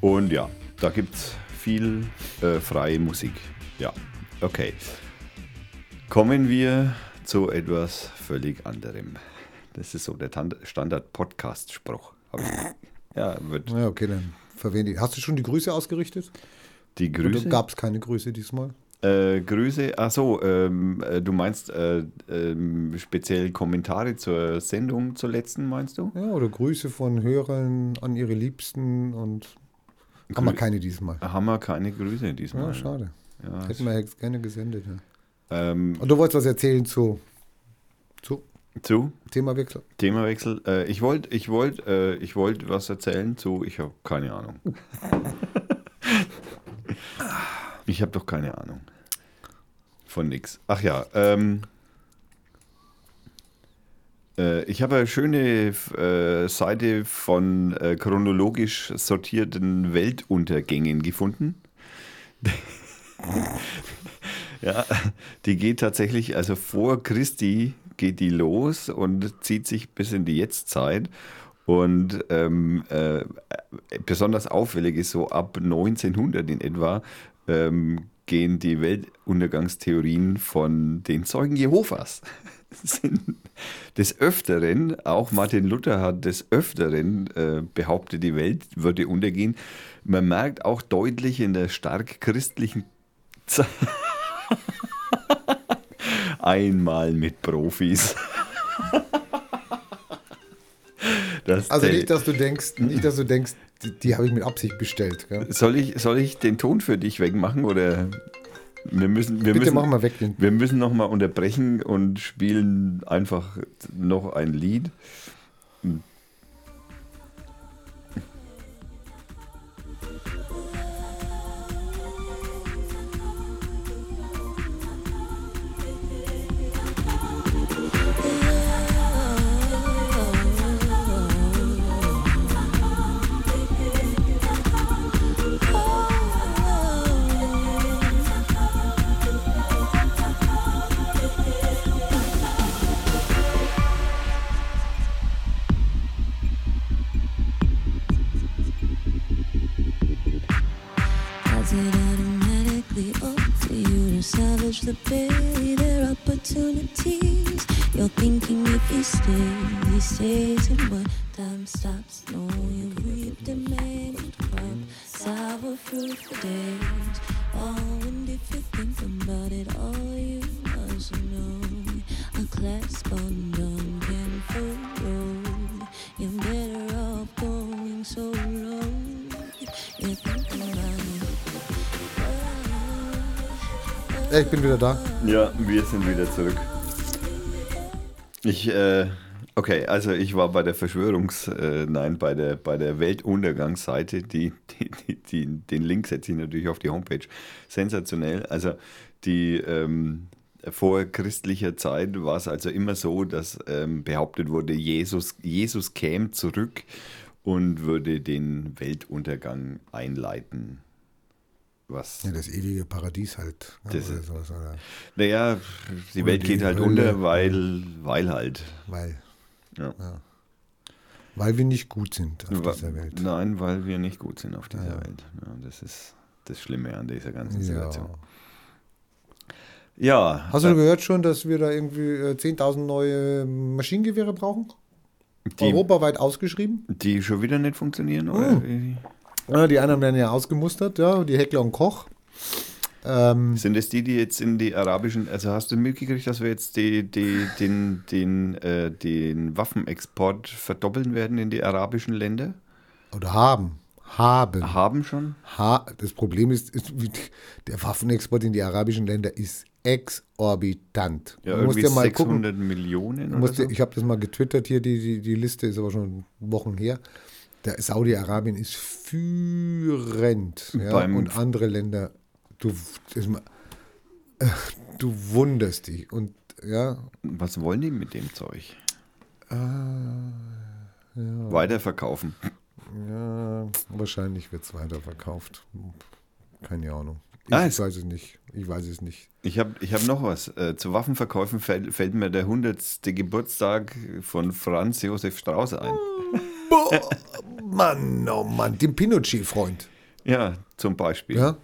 Und ja, da gibt es viel äh, freie Musik. Ja, okay. Kommen wir zu etwas völlig anderem. Das ist so der Standard-Podcast-Spruch. Ja, wird. Ja, okay, dann verwende ich. Hast du schon die Grüße ausgerichtet? Die Grüße? Gab es keine Grüße diesmal? Äh, Grüße, achso, ähm, äh, du meinst äh, ähm, speziell Kommentare zur Sendung zur letzten, meinst du? Ja, oder Grüße von Hörern an ihre Liebsten und haben wir keine diesmal. Haben wir keine Grüße diesmal. Ja, schade. Ja, Hätten wir jetzt gerne gesendet. Ja. Ähm, und du wolltest was erzählen zu, zu zu? Themawechsel. Themawechsel. Äh, ich wollte ich wollt, äh, ich wollt was erzählen zu, ich habe keine Ahnung. ich habe doch keine Ahnung. Von nix. Ach ja, ähm, äh, ich habe eine schöne äh, Seite von äh, chronologisch sortierten Weltuntergängen gefunden. ja, die geht tatsächlich, also vor Christi geht die los und zieht sich bis in die Jetztzeit. Und ähm, äh, besonders auffällig ist so ab 1900 in etwa ähm, gehen die Weltuntergangstheorien von den Zeugen Jehovas. des Öfteren, auch Martin Luther hat des Öfteren äh, behauptet, die Welt würde untergehen. Man merkt auch deutlich in der stark christlichen Zeit einmal mit Profis. also nicht, dass du denkst, nicht, dass du denkst, die, die habe ich mit Absicht bestellt. Gell? Soll, ich, soll ich den Ton für dich wegmachen oder wir müssen, wir Bitte müssen, mach mal weg den. Wir müssen nochmal unterbrechen und spielen einfach noch ein Lied. ich bin wieder da. Ja, wir sind wieder zurück. Ich, äh, okay, also ich war bei der Verschwörungs-, äh, nein, bei der, bei der Weltuntergangsseite, die, die, die, die, den Link setze ich natürlich auf die Homepage. Sensationell. Also die, ähm, vor christlicher Zeit war es also immer so, dass ähm, behauptet wurde, Jesus, Jesus käme zurück und würde den Weltuntergang einleiten was. Ja, das ewige Paradies halt. Ne, das oder sowas, oder? Naja, die oder Welt die geht halt Hölle, unter, weil, weil halt. Weil. Ja. ja. Weil wir nicht gut sind auf Wa dieser Welt. Nein, weil wir nicht gut sind auf dieser ja. Welt. Ja, das ist das Schlimme an dieser ganzen Situation. Ja. Hast du äh, gehört schon, dass wir da irgendwie 10.000 äh, neue Maschinengewehre brauchen? Die, Europaweit ausgeschrieben? Die schon wieder nicht funktionieren? Oder? Oh. Ja, die anderen werden ja ausgemustert, ja, die Heckler und Koch. Ähm, Sind es die, die jetzt in die arabischen, also hast du mitgekriegt, dass wir jetzt die, die, den, den, äh, den Waffenexport verdoppeln werden in die arabischen Länder? Oder haben. Haben. Haben schon? Ha das Problem ist, ist, der Waffenexport in die arabischen Länder ist exorbitant. Ja, du musst ja mal 600 gucken. Millionen oder so? Ich habe das mal getwittert hier, die, die, die Liste ist aber schon Wochen her. Der Saudi-Arabien ist führend. Ja, und andere Länder. Du, Du wunderst dich. Und ja. Was wollen die mit dem Zeug? Äh, ja. Weiterverkaufen. Ja, wahrscheinlich wird es weiterverkauft. Keine Ahnung. Ich Ah, weiß es nicht. Ich weiß es nicht. Ich habe ich hab noch was. Äh, zu Waffenverkäufen fällt, fällt mir der 100. Geburtstag von Franz Josef Strauß ein. Boah, Mann, oh Mann, dem Pinochet-Freund. Ja, zum Beispiel. Ja?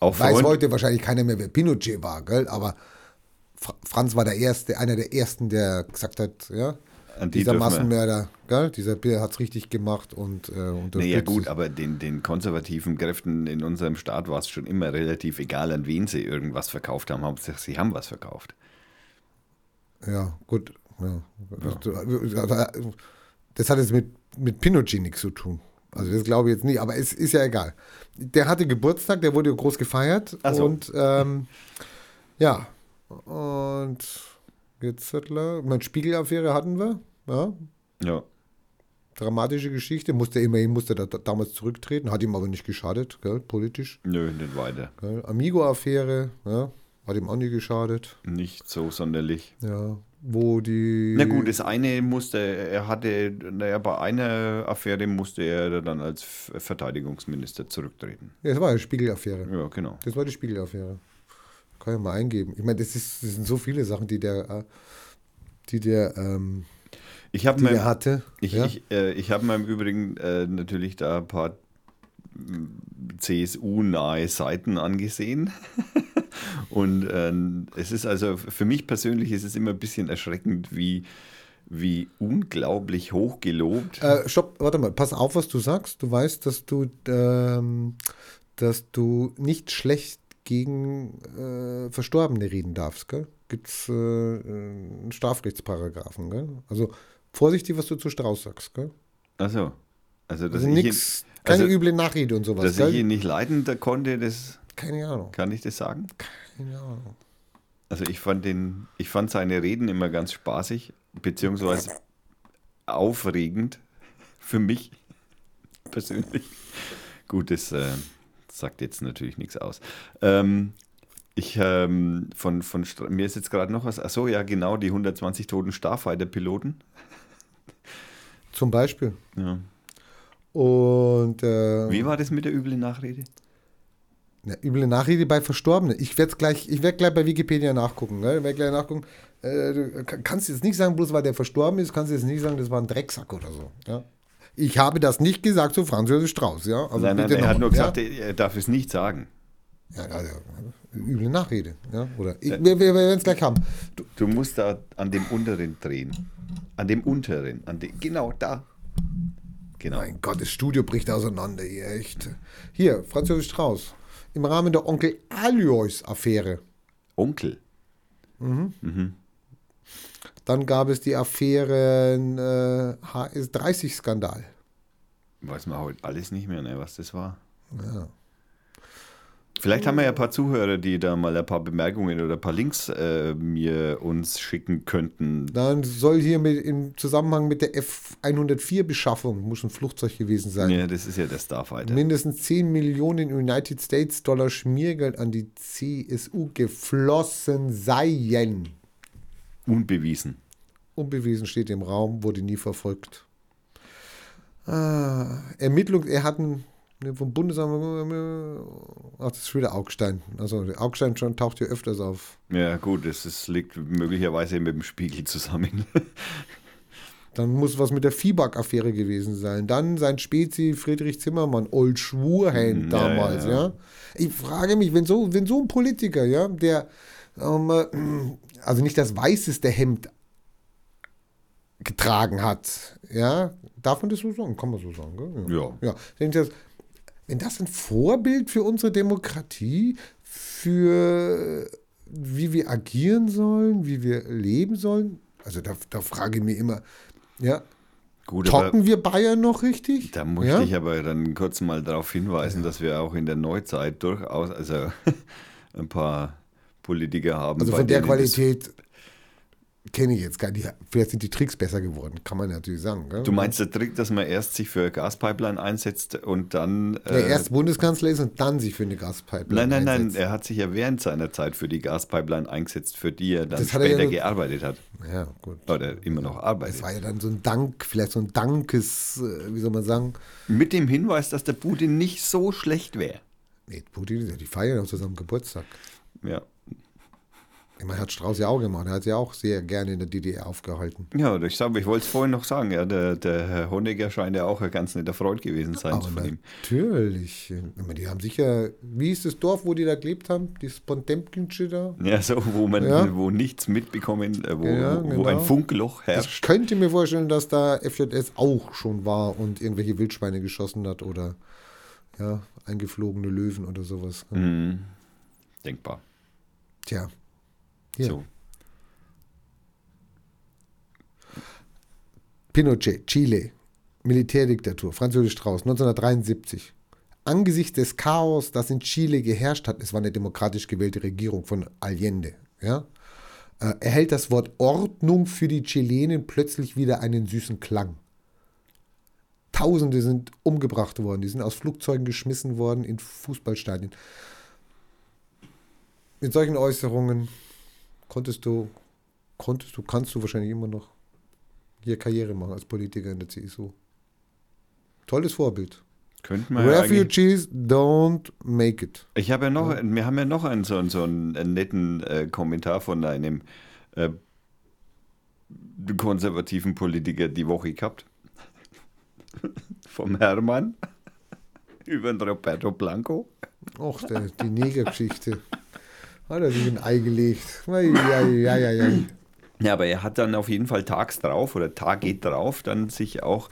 Auch Weiß Freund- heute wahrscheinlich keiner mehr, wer Pinochet war, gell? aber Fra Franz war der Erste, einer der Ersten, der gesagt hat, ja, die dieser Massenmörder, gell? dieser Bier hat es richtig gemacht und äh, unterstützt. Naja gut, aber den, den konservativen Kräften in unserem Staat war es schon immer relativ egal, an wen sie irgendwas verkauft haben. Hauptsache, sie haben was verkauft. Ja, gut. Ja. Das, das hat jetzt mit, mit Pinochet nichts zu tun. Also das glaube ich jetzt nicht, aber es ist ja egal. Der hatte Geburtstag, der wurde groß gefeiert so. und ähm, ja, und jetzt hat meine Spiegelaffäre hatten wir, ja, Ja. dramatische Geschichte, musste immerhin musste er da, damals zurücktreten, hat ihm aber nicht geschadet, gell, politisch. Nö, nicht weiter. Amigo-Affäre, ja, hat ihm auch nie geschadet, Nicht so sonderlich. ja, wo die... Na gut, das eine musste, er hatte, naja, bei einer Affäre musste er dann als Verteidigungsminister zurücktreten. Ja, das war eine Spiegelaffäre. Ja, genau. Das war die Spiegelaffäre. Kann ich mal eingeben. Ich meine, das, ist, das sind so viele Sachen, die der, äh, die der, ähm, Ich habe die der mir, hatte. ich, ja? ich, äh, ich habe mir im Übrigen äh, natürlich da ein paar mm, CSU-nahe Seiten angesehen. Und ähm, es ist also, für mich persönlich ist es immer ein bisschen erschreckend, wie, wie unglaublich hoch gelobt. äh, stopp, warte mal, pass auf, was du sagst. Du weißt, dass du, ähm, dass du nicht schlecht gegen äh, Verstorbene reden darfst, gell? Gibt es äh, einen Strafrechtsparagraphen, gell? Also vorsichtig, was du zu Strauß sagst, gell? Also, also dass, Also ich, ihn, nix, keine also, üble Nachrede und sowas, dass gell? ich ihn nicht leiden konnte, das keine Ahnung. kann ich das sagen. Keine Ahnung. Also ich fand den, ich fand seine Reden immer ganz spaßig, beziehungsweise aufregend für mich persönlich. Gut, das äh, sagt jetzt natürlich nichts aus. Ähm, ich ähm, von, von mir ist jetzt gerade noch was. Achso, ja, genau, die 120 toten Starfighter-Piloten. Zum Beispiel. Ja. Und äh, Wie war das mit der üblen Nachrede? Eine üble Nachrede bei Verstorbenen. Ich werde gleich, ich werde gleich bei Wikipedia nachgucken. Ne? Ich werde gleich nachgucken. Äh, du ka- kannst jetzt nicht sagen, bloß weil der verstorben ist, kannst du jetzt nicht sagen, das war ein Drecksack oder so. Ja? Ich habe das nicht gesagt zu Franz Josef Strauß. Ja? Also nein, nein, er hat nur gesagt, ja? er darf es nicht sagen. Ja, ja. Üble Nachrede. Ja? Oder ich, wir, wir werden es gleich haben. Du, Du musst da an dem unteren drehen. An dem unteren. An dem, genau da. Genau. mein Gott, das Studio bricht auseinander hier, echt. Hier, Franz Josef Strauß. Im Rahmen der Onkel Alois-Affäre. Onkel. Dann gab es die Affäre äh, HS30-Skandal. Weiß man heute alles nicht mehr, ne, was das war. Ja. Vielleicht haben wir ja ein paar Zuhörer, die da mal ein paar Bemerkungen oder ein paar Links äh, mir uns schicken könnten. Dann soll hier mit, im Zusammenhang mit der F-104-Beschaffung, muss ein Flugzeug gewesen sein, Ja, das ist ja der Starfighter. mindestens 10 Millionen United States Dollar Schmiergeld an die CSU geflossen seien. Unbewiesen. Unbewiesen steht im Raum, wurde nie verfolgt. Ah, Ermittlung, er hat einen, ne, vom Bundesamt, ach, das ist wieder Augstein. Also, der Augstein schon taucht hier öfters auf. Ja, gut, das ist, liegt möglicherweise mit dem Spiegel zusammen. Dann muss was mit der Viehback-Affäre gewesen sein. Dann sein Spezi Friedrich Zimmermann, Old Schwurhand Ja, damals, ja, ja, ja. Ich frage mich, wenn so, wenn so ein Politiker, ja, der ähm, äh, also nicht das weißeste Hemd getragen hat, ja, darf man das so sagen? Kann man so sagen, gell? Ja. ja. Das, wenn das ein Vorbild für unsere Demokratie, für wie wir agieren sollen, wie wir leben sollen, also da, da frage ich mich immer, ja, Gut, Toppen wir Bayern noch richtig? da möchte ja? ich aber dann kurz mal darauf hinweisen, dass wir auch in der Neuzeit durchaus also ein paar Politiker haben. Also von der Qualität kenne ich jetzt gar nicht. Vielleicht sind die Tricks besser geworden, kann man natürlich sagen. Gell? Du meinst der Trick, dass man erst sich für Gaspipeline einsetzt und dann. Äh, ja, erst Bundeskanzler ist und dann sich für eine Gaspipeline Nein, nein, einsetzt. nein. Er hat sich ja während seiner Zeit für die Gaspipeline eingesetzt, für die er dann später er ja- gearbeitet hat. Ja, gut. Oder immer noch arbeitet. Das war ja dann so ein Dank, vielleicht so ein Dankes, äh, wie soll man sagen? Mit dem Hinweis, dass der Putin nicht so schlecht wäre. Nee, Putin, die feiern auch zusammen Geburtstag. Ja. Ich meine, hat Strauß ja auch gemacht. Er hat ja auch sehr gerne in der DDR aufgehalten. Ja, ich, sag, ich wollte es vorhin noch sagen, ja, der, der Herr Honegger scheint ja auch ein ganz netter Freund gewesen sein Aber von ihm. natürlich. Ich meine, die haben sicher, wie ist das Dorf, wo die da gelebt haben? Das Potemkinsche da? Ja, so, wo man, Ja. wo nichts mitbekommen, äh, wo, Ja, wo, ein genau. Funkloch Ich herrscht. könnte mir vorstellen, dass da FJS auch schon war und irgendwelche Wildschweine geschossen hat oder ja, eingeflogene Löwen oder sowas. Mhm. Denkbar. Tja. Ja. So. Pinochet, Chile, Militärdiktatur, Franz Josef Strauß, 1973. Angesichts des Chaos, das in Chile geherrscht hat, es war eine demokratisch gewählte Regierung von Allende, ja, äh, erhält das Wort Ordnung für die Chilenen plötzlich wieder einen süßen Klang. Tausende sind umgebracht worden, die sind aus Flugzeugen geschmissen worden in Fußballstadien. Mit solchen Äußerungen konntest du, konntest du, kannst du wahrscheinlich immer noch hier Karriere machen als Politiker in der CSU. Tolles Vorbild. Könnten wir ja Refugees don't make it. ich habe ja noch, wir haben ja noch einen so, so einen, einen netten äh, Kommentar von einem äh, konservativen Politiker die Woche gehabt. Vom Hermann über den Roberto Blanco. Och, der, die Negergeschichte. Hat er sich ein Ei gelegt. Ja, aber er hat dann auf jeden Fall tags drauf oder Tag geht drauf dann sich auch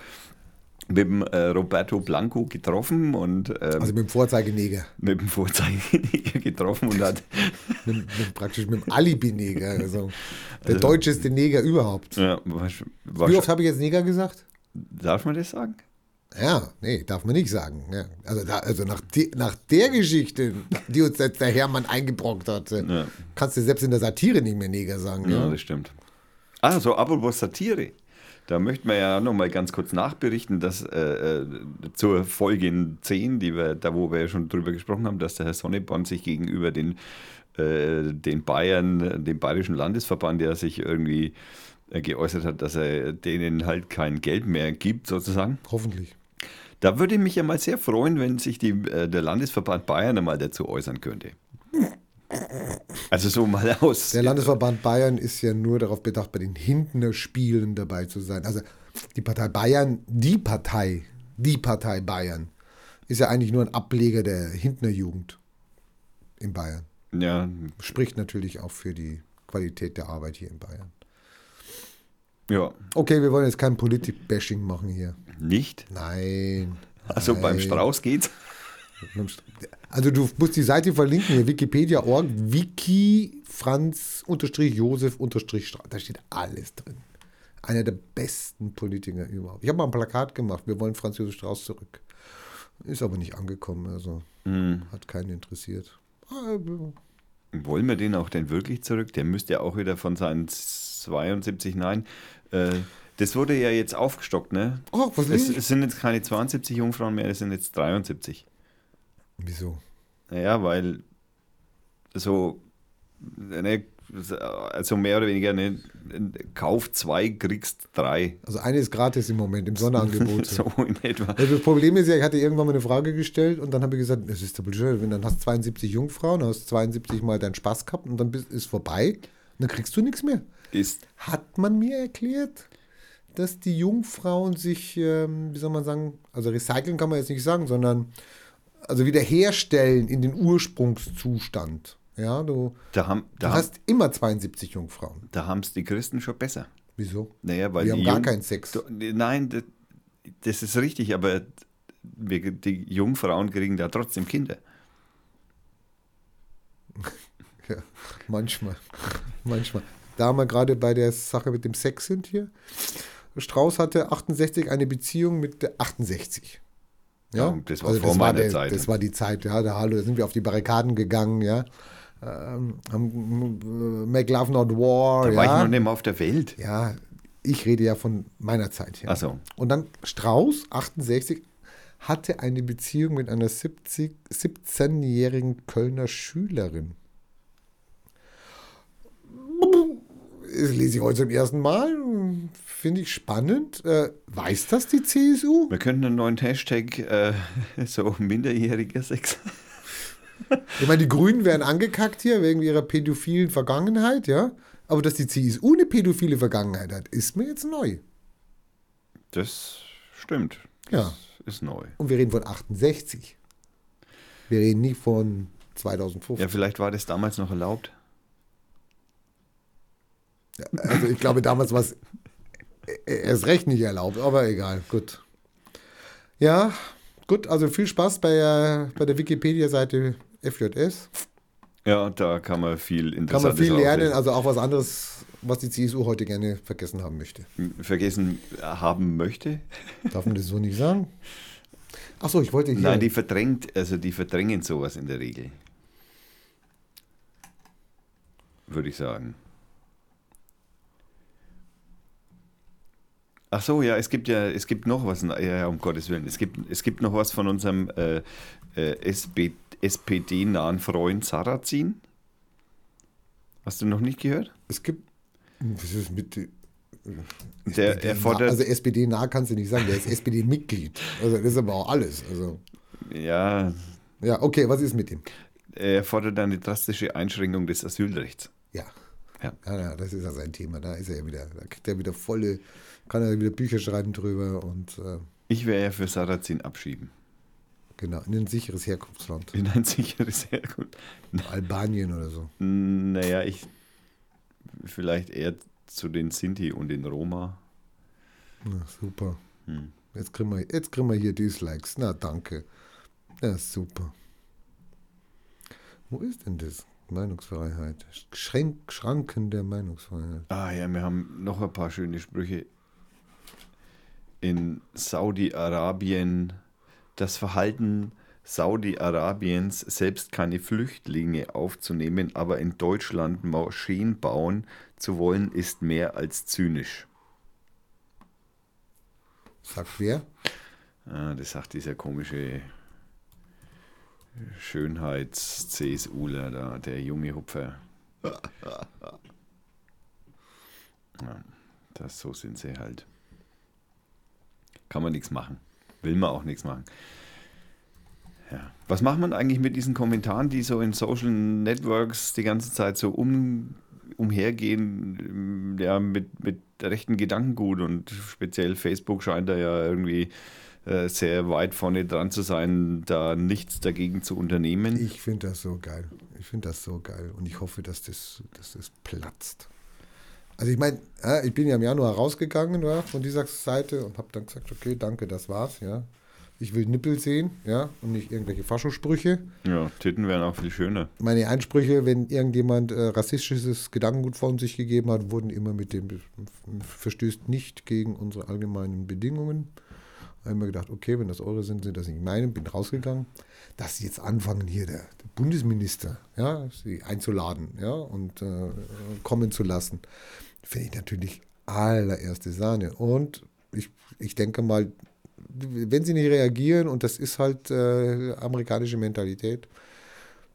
mit dem äh, Roberto Blanco getroffen und ähm, Also mit dem Vorzeigeneger. mit dem Vorzeigeneger getroffen und hat Mit, mit, praktisch mit dem Alibi-Neger. Also der deutscheste Neger überhaupt. ja, war, war, Wie oft habe ich jetzt Neger gesagt? darf man das sagen? Ja, nee, darf man nicht sagen. Ja. Also, da, also nach, de, nach der Geschichte, die uns jetzt der Hermann eingebrockt hat, äh, Ja. kannst du selbst in der Satire nicht mehr Neger sagen. Ja, Ja? das stimmt. Ah, so apropos Satire. Da möchten wir ja noch mal ganz kurz nachberichten, dass äh, äh, zur Folge 10, die wir, da wo wir ja schon drüber gesprochen haben, dass der Herr Sonneborn sich gegenüber den, äh, den Bayern, dem Bayerischen Landesverband, der sich irgendwie äh, geäußert hat, dass er denen halt kein Geld mehr gibt, sozusagen. Hoffentlich. Da würde ich mich ja mal sehr freuen, wenn sich die, äh, der Landesverband Bayern einmal dazu äußern könnte. Also so mal aus. Der Landesverband Bayern ist ja nur darauf bedacht, bei den Hintner Spielen dabei zu sein. Also die Partei Bayern, die Partei, die Partei Bayern, ist ja eigentlich nur ein Ableger der Hintner Jugend in Bayern. Ja, Spricht natürlich auch für die Qualität der Arbeit hier in Bayern. ja, Okay, wir wollen jetzt kein Politik-Bashing machen hier. Nicht. Nein. Also beim Nein. Strauß geht's. Also du musst die Seite verlinken hier, wikipedia.org, wiki franz josef Strauß. Da steht alles drin. Einer der besten Politiker überhaupt. Ich habe mal ein Plakat gemacht, wir wollen Franz Josef Strauß zurück. Ist aber nicht angekommen, also Hm. hat keinen interessiert. Ah, Wollen wir den auch denn wirklich zurück? Der müsste ja auch wieder von seinen 72, nein. Äh, das wurde ja jetzt aufgestockt, ne? Oh, was es, es sind jetzt keine 72 Jungfrauen mehr, es sind jetzt 73. Wieso? Naja, weil so, ne, also mehr oder weniger, ne, Kauf zwei, kriegst drei. Also eine ist gratis im Moment, im Sonderangebot. so in etwa. Das Problem ist ja, ich hatte irgendwann mal eine Frage gestellt und dann habe ich gesagt, das ist der Bullshit, wenn dann hast 72 Jungfrauen, hast 72 mal deinen Spaß gehabt und dann bist, ist vorbei und dann kriegst du nichts mehr. Ist, Hat man mir erklärt, dass die Jungfrauen sich, ähm, wie soll man sagen, also recyceln kann man jetzt nicht sagen, sondern also wiederherstellen in den Ursprungszustand. Ja, du, da haben du da, hast immer 72 Jungfrauen. da haben es die Christen schon besser. Wieso? Naja, weil haben die gar Jung- keinen Sex. Nein, das, das ist richtig, aber die Jungfrauen kriegen da trotzdem Kinder. Ja, manchmal. manchmal. Da wir gerade bei der Sache mit dem Sex sind hier. Strauß hatte 68 eine Beziehung mit der 68. Ja, Ja, das war vor meiner der, Zeit. Das war die Zeit, ja, da, hallo, da sind wir auf die Barrikaden gegangen, ja. ähm, ähm, äh, Make Love Not War. Da ja. war ich noch nicht mal auf der Welt. Ja, ich rede ja von meiner Zeit hier. Ach so. Und dann Strauß, 68, hatte eine Beziehung mit einer 70, 17-jährigen Kölner Schülerin. Das lese ich heute zum ersten Mal. Finde ich spannend. Äh, weiß das die CSU? Wir könnten einen neuen Hashtag, äh, so minderjähriger Sex. Ich meine, die Grünen werden angekackt hier wegen ihrer pädophilen Vergangenheit, ja. Aber dass die CSU eine pädophile Vergangenheit hat, ist mir jetzt neu. Das stimmt. Ja. Das ist neu. Und wir reden von 68. Wir reden nicht von 2015. Ja, vielleicht war das damals noch erlaubt. Also ich glaube, damals war es erst recht nicht erlaubt, aber egal, gut. Ja, gut, also viel Spaß bei, der- bei der Wikipedia-Seite FJS. Ja, da kann man viel Kann Interessantes man viel lernen, rauslesen. also auch was anderes, was die CSU heute gerne vergessen haben möchte. Vergessen haben möchte. Darf man das so nicht sagen? Achso, ich wollte hier. Nein, die verdrängt, also die verdrängen sowas in der Regel. Würde ich sagen. Ach so, ja, es gibt ja, es gibt noch was, ja, um Gottes Willen, es gibt, es gibt noch was von unserem äh, äh, SPD-nahen Freund Sarrazin. Hast du noch nicht gehört? es gibt. Was ist mit. äh, Der, er fordert, also SPD nah kannst du nicht sagen, der ist SPD-Mitglied. Also das ist aber auch alles. Also, ja, ja, okay, was ist mit ihm? er fordert eine drastische Einschränkung des Asylrechts. Ja. Ja. ja. Ja, das ist ja sein Thema. Da ist er ja wieder, da kriegt er wieder volle, kann er wieder Bücher schreiben drüber und äh, Ich wäre ja für Sarrazin abschieben. genau, in ein sicheres Herkunftsland. In ein sicheres Herkunft. Albanien oder so. Naja, ich vielleicht eher zu den Sinti und den Roma. Na, super. Hm. Jetzt kriegen, wir, jetzt kriegen wir hier Dislikes. Na, danke. Ja, super. Wo ist denn das? Meinungsfreiheit. Schranken der Meinungsfreiheit. Ah ja, wir haben noch ein paar schöne Sprüche. In Saudi-Arabien das Verhalten Saudi-Arabiens, selbst keine Flüchtlinge aufzunehmen, aber in Deutschland Moscheen bauen zu wollen, ist mehr als zynisch. Sagt wer? Ah, das sagt dieser komische Schönheits-CSUler da, der junge Hupfer. Ja, das, so sind sie halt. Kann man nichts machen. Will man auch nichts machen. Ja. Was macht man eigentlich mit diesen Kommentaren, die so in Social Networks die ganze Zeit so um, umhergehen, ja, mit, mit rechten Gedankengut und speziell Facebook scheint da ja irgendwie äh, sehr weit vorne dran zu sein, da nichts dagegen zu unternehmen. Ich finde das so geil. Ich finde das so geil. Und ich hoffe, dass das, dass das platzt. Also ich meine, ich bin ja im Januar rausgegangen ja, von dieser Seite und habe dann gesagt, okay, danke, das war's. Ja. Ich will Nippel sehen, ja, und nicht irgendwelche Faschosprüche. Ja, Titten wären auch viel schöner. Meine Einsprüche, wenn irgendjemand äh, rassistisches Gedankengut von sich gegeben hat, wurden immer mit dem verstößt nicht gegen unsere allgemeinen Bedingungen. Da habe ich mir gedacht, okay, wenn das eure sind, sind das nicht meine, bin rausgegangen. Dass sie jetzt anfangen, hier der, der Bundesminister, ja, sie einzuladen, ja, und äh, kommen zu lassen, finde ich natürlich allererste Sahne. Und ich, ich denke mal, wenn sie nicht reagieren, und das ist halt äh, amerikanische Mentalität,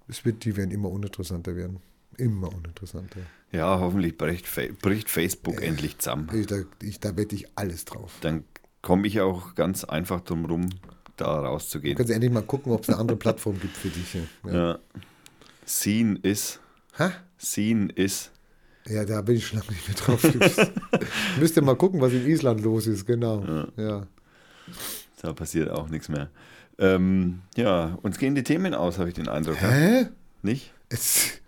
es wird, die werden immer uninteressanter werden. Immer uninteressanter. Ja, hoffentlich bricht, bricht Facebook endlich zusammen. Ich, da, ich, da wette ich alles drauf. Dann komme ich auch ganz einfach drum rum, da Du rauszugehen. kannst endlich mal gucken, ob es eine andere Plattform gibt für dich. Ja, ja. Seen ist, Ha? seen ist. Ja da bin ich schon lange nicht mehr drauf. Müsst ihr mal gucken, was in Island los ist, genau. Ja. Da passiert auch nichts mehr. Ähm, ja, uns gehen die Themen aus, habe ich den Eindruck. Ja? Hä? Nicht? Es,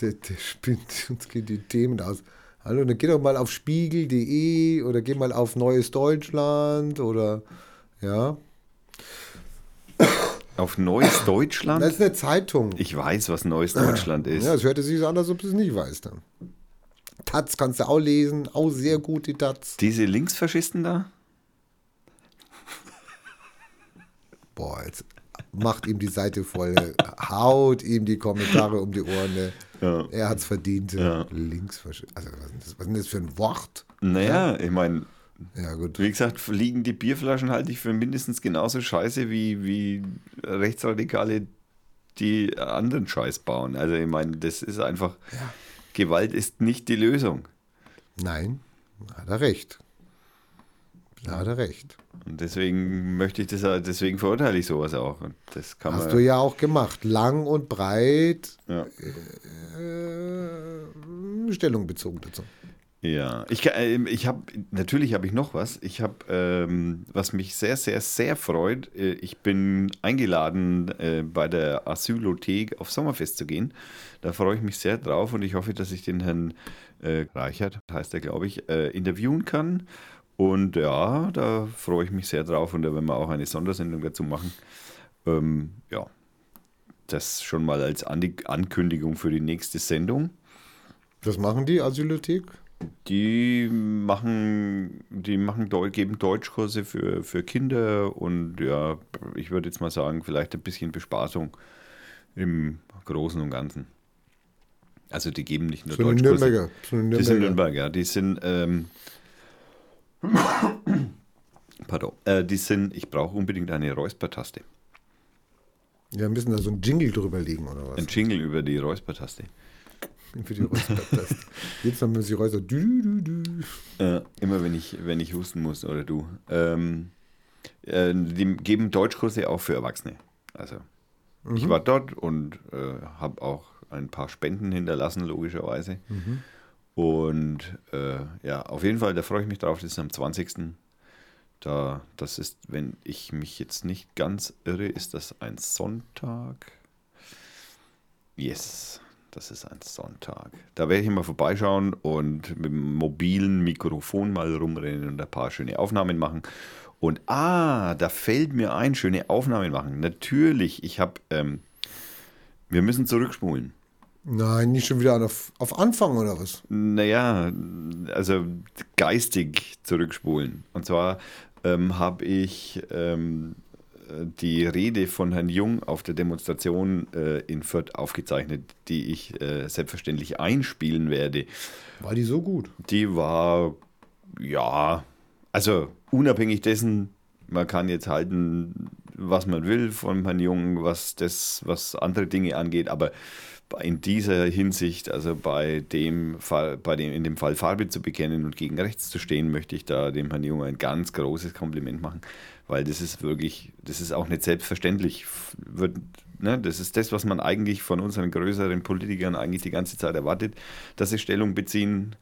der, der spinnt, uns gehen die Themen aus. Hallo, dann geh doch mal auf spiegel.de oder geh mal auf Neues Deutschland oder ja. Auf Neues Deutschland? Das ist eine Zeitung. Ich weiß, was Neues Deutschland ist. Ja, es hörte sich so an, als ob du es nicht weißt dann. Taz kannst du auch lesen, auch sehr gut die Taz. Diese Linksfaschisten da? Boah, jetzt macht ihm die Seite voll, haut ihm die Kommentare um die Ohren. Ne? Ja. Er hat es verdient. Ja. Links, also was ist, das, was ist das für ein Wort? Naja, ich meine, ja, gut. Wie gesagt, fliegen die Bierflaschen halte ich für mindestens genauso scheiße wie, wie Rechtsradikale, die anderen Scheiß bauen. Also ich meine, das ist einfach, ja. Gewalt ist nicht die Lösung. Nein, hat er recht. Da hat er recht. Und deswegen möchte ich das, deswegen verurteile ich sowas auch. Und das kann Hast du ja auch gemacht. Lang und breit ja. äh, Stellung bezogen dazu. Ja, ich, äh, ich habe, natürlich habe ich noch was. Ich habe, ähm, was mich sehr, sehr, sehr freut. Äh, ich bin eingeladen, äh, bei der Asylothek auf Sommerfest zu gehen. Da freue ich mich sehr drauf und ich hoffe, dass ich den Herrn äh, Reichert, heißt er, glaube ich, äh, interviewen kann. Und ja, da freue ich mich sehr drauf und da werden wir auch eine Sondersendung dazu machen. Ähm, ja, das schon mal als Ankündigung für die nächste Sendung. Was machen die Asylothek? Die machen, die machen, geben Deutschkurse für, für Kinder und ja, ich würde jetzt mal sagen, vielleicht ein bisschen Bespaßung im Großen und Ganzen. Also die geben nicht nur so Deutschkurse. Nürnberger. So Nürnberger. Die sind Nürnberger. Die sind, ähm, pardon, äh, die sind, ich brauche unbedingt eine Räuspertaste. Ja, müssen da so ein Jingle drüber liegen oder was? Ein Jingle über die Räuspertaste für die Räuspertaste. Jetzt haben wir sie Räusper. Du, du, du. Äh, immer wenn ich, wenn ich husten muss oder du. Ähm, äh, die geben Deutschkurse auch für Erwachsene. Also mhm. ich war dort und äh, habe auch ein paar Spenden hinterlassen, logischerweise. Mhm. Und äh, ja, auf jeden Fall, da freue ich mich drauf. Das ist am 20. Da, das ist, wenn ich mich jetzt nicht ganz irre, ist das ein Sonntag. Yes. Das ist ein Sonntag. Da werde ich mal vorbeischauen und mit dem mobilen Mikrofon mal rumrennen und ein paar schöne Aufnahmen machen. Und ah, da fällt mir ein, schöne Aufnahmen machen. Natürlich, ich habe, ähm, wir müssen zurückspulen. Nein, nicht schon wieder auf, auf Anfang oder was? Naja, also geistig zurückspulen. Und zwar ähm, habe ich ähm, die Rede von Herrn Jung auf der Demonstration äh, in Fürth aufgezeichnet, die ich äh, selbstverständlich einspielen werde. War die so gut? Die war, ja, also unabhängig dessen, man kann jetzt halten, was man will von Herrn Jung, was das, was andere Dinge angeht, aber in dieser Hinsicht, also bei dem Fall, bei dem, in dem Fall Farbe zu bekennen und gegen rechts zu stehen, möchte ich da dem Herrn Jung ein ganz großes Kompliment machen weil das ist wirklich, das ist auch nicht selbstverständlich. Wird, ne, das ist das, was man eigentlich von unseren größeren Politikern eigentlich die ganze Zeit erwartet, dass sie Stellung beziehen,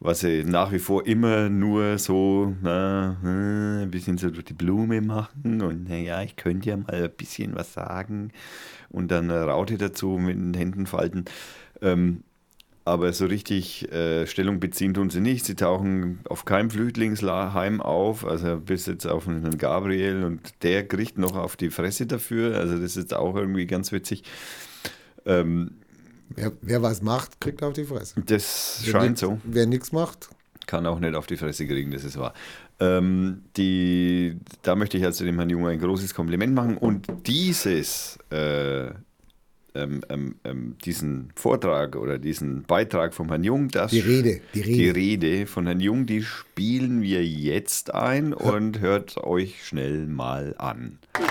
was sie nach wie vor immer nur so na, ein bisschen so durch die Blume machen und naja, ich könnte ja mal ein bisschen was sagen und dann eine Raute dazu mit den Händen falten. Ähm, aber so richtig äh, Stellung beziehen tun sie nicht. Sie tauchen auf keinem Flüchtlingsheim auf, also bis jetzt auf einen Gabriel und der kriegt noch auf die Fresse dafür. Also das ist auch irgendwie ganz witzig. Ähm, wer, wer, was macht, kriegt auf die Fresse. Das wer scheint nix, so. Wer nichts macht, kann auch nicht auf die Fresse kriegen, das ist wahr. Ähm, die, da möchte ich also dem Herrn Junge ein großes Kompliment machen und dieses äh, ähm, ähm, ähm, diesen Vortrag oder diesen Beitrag von Herrn Jung, das, die Rede, die Rede, die Rede von Herrn Jung, die spielen wir jetzt ein und hört euch schnell mal an. Ja,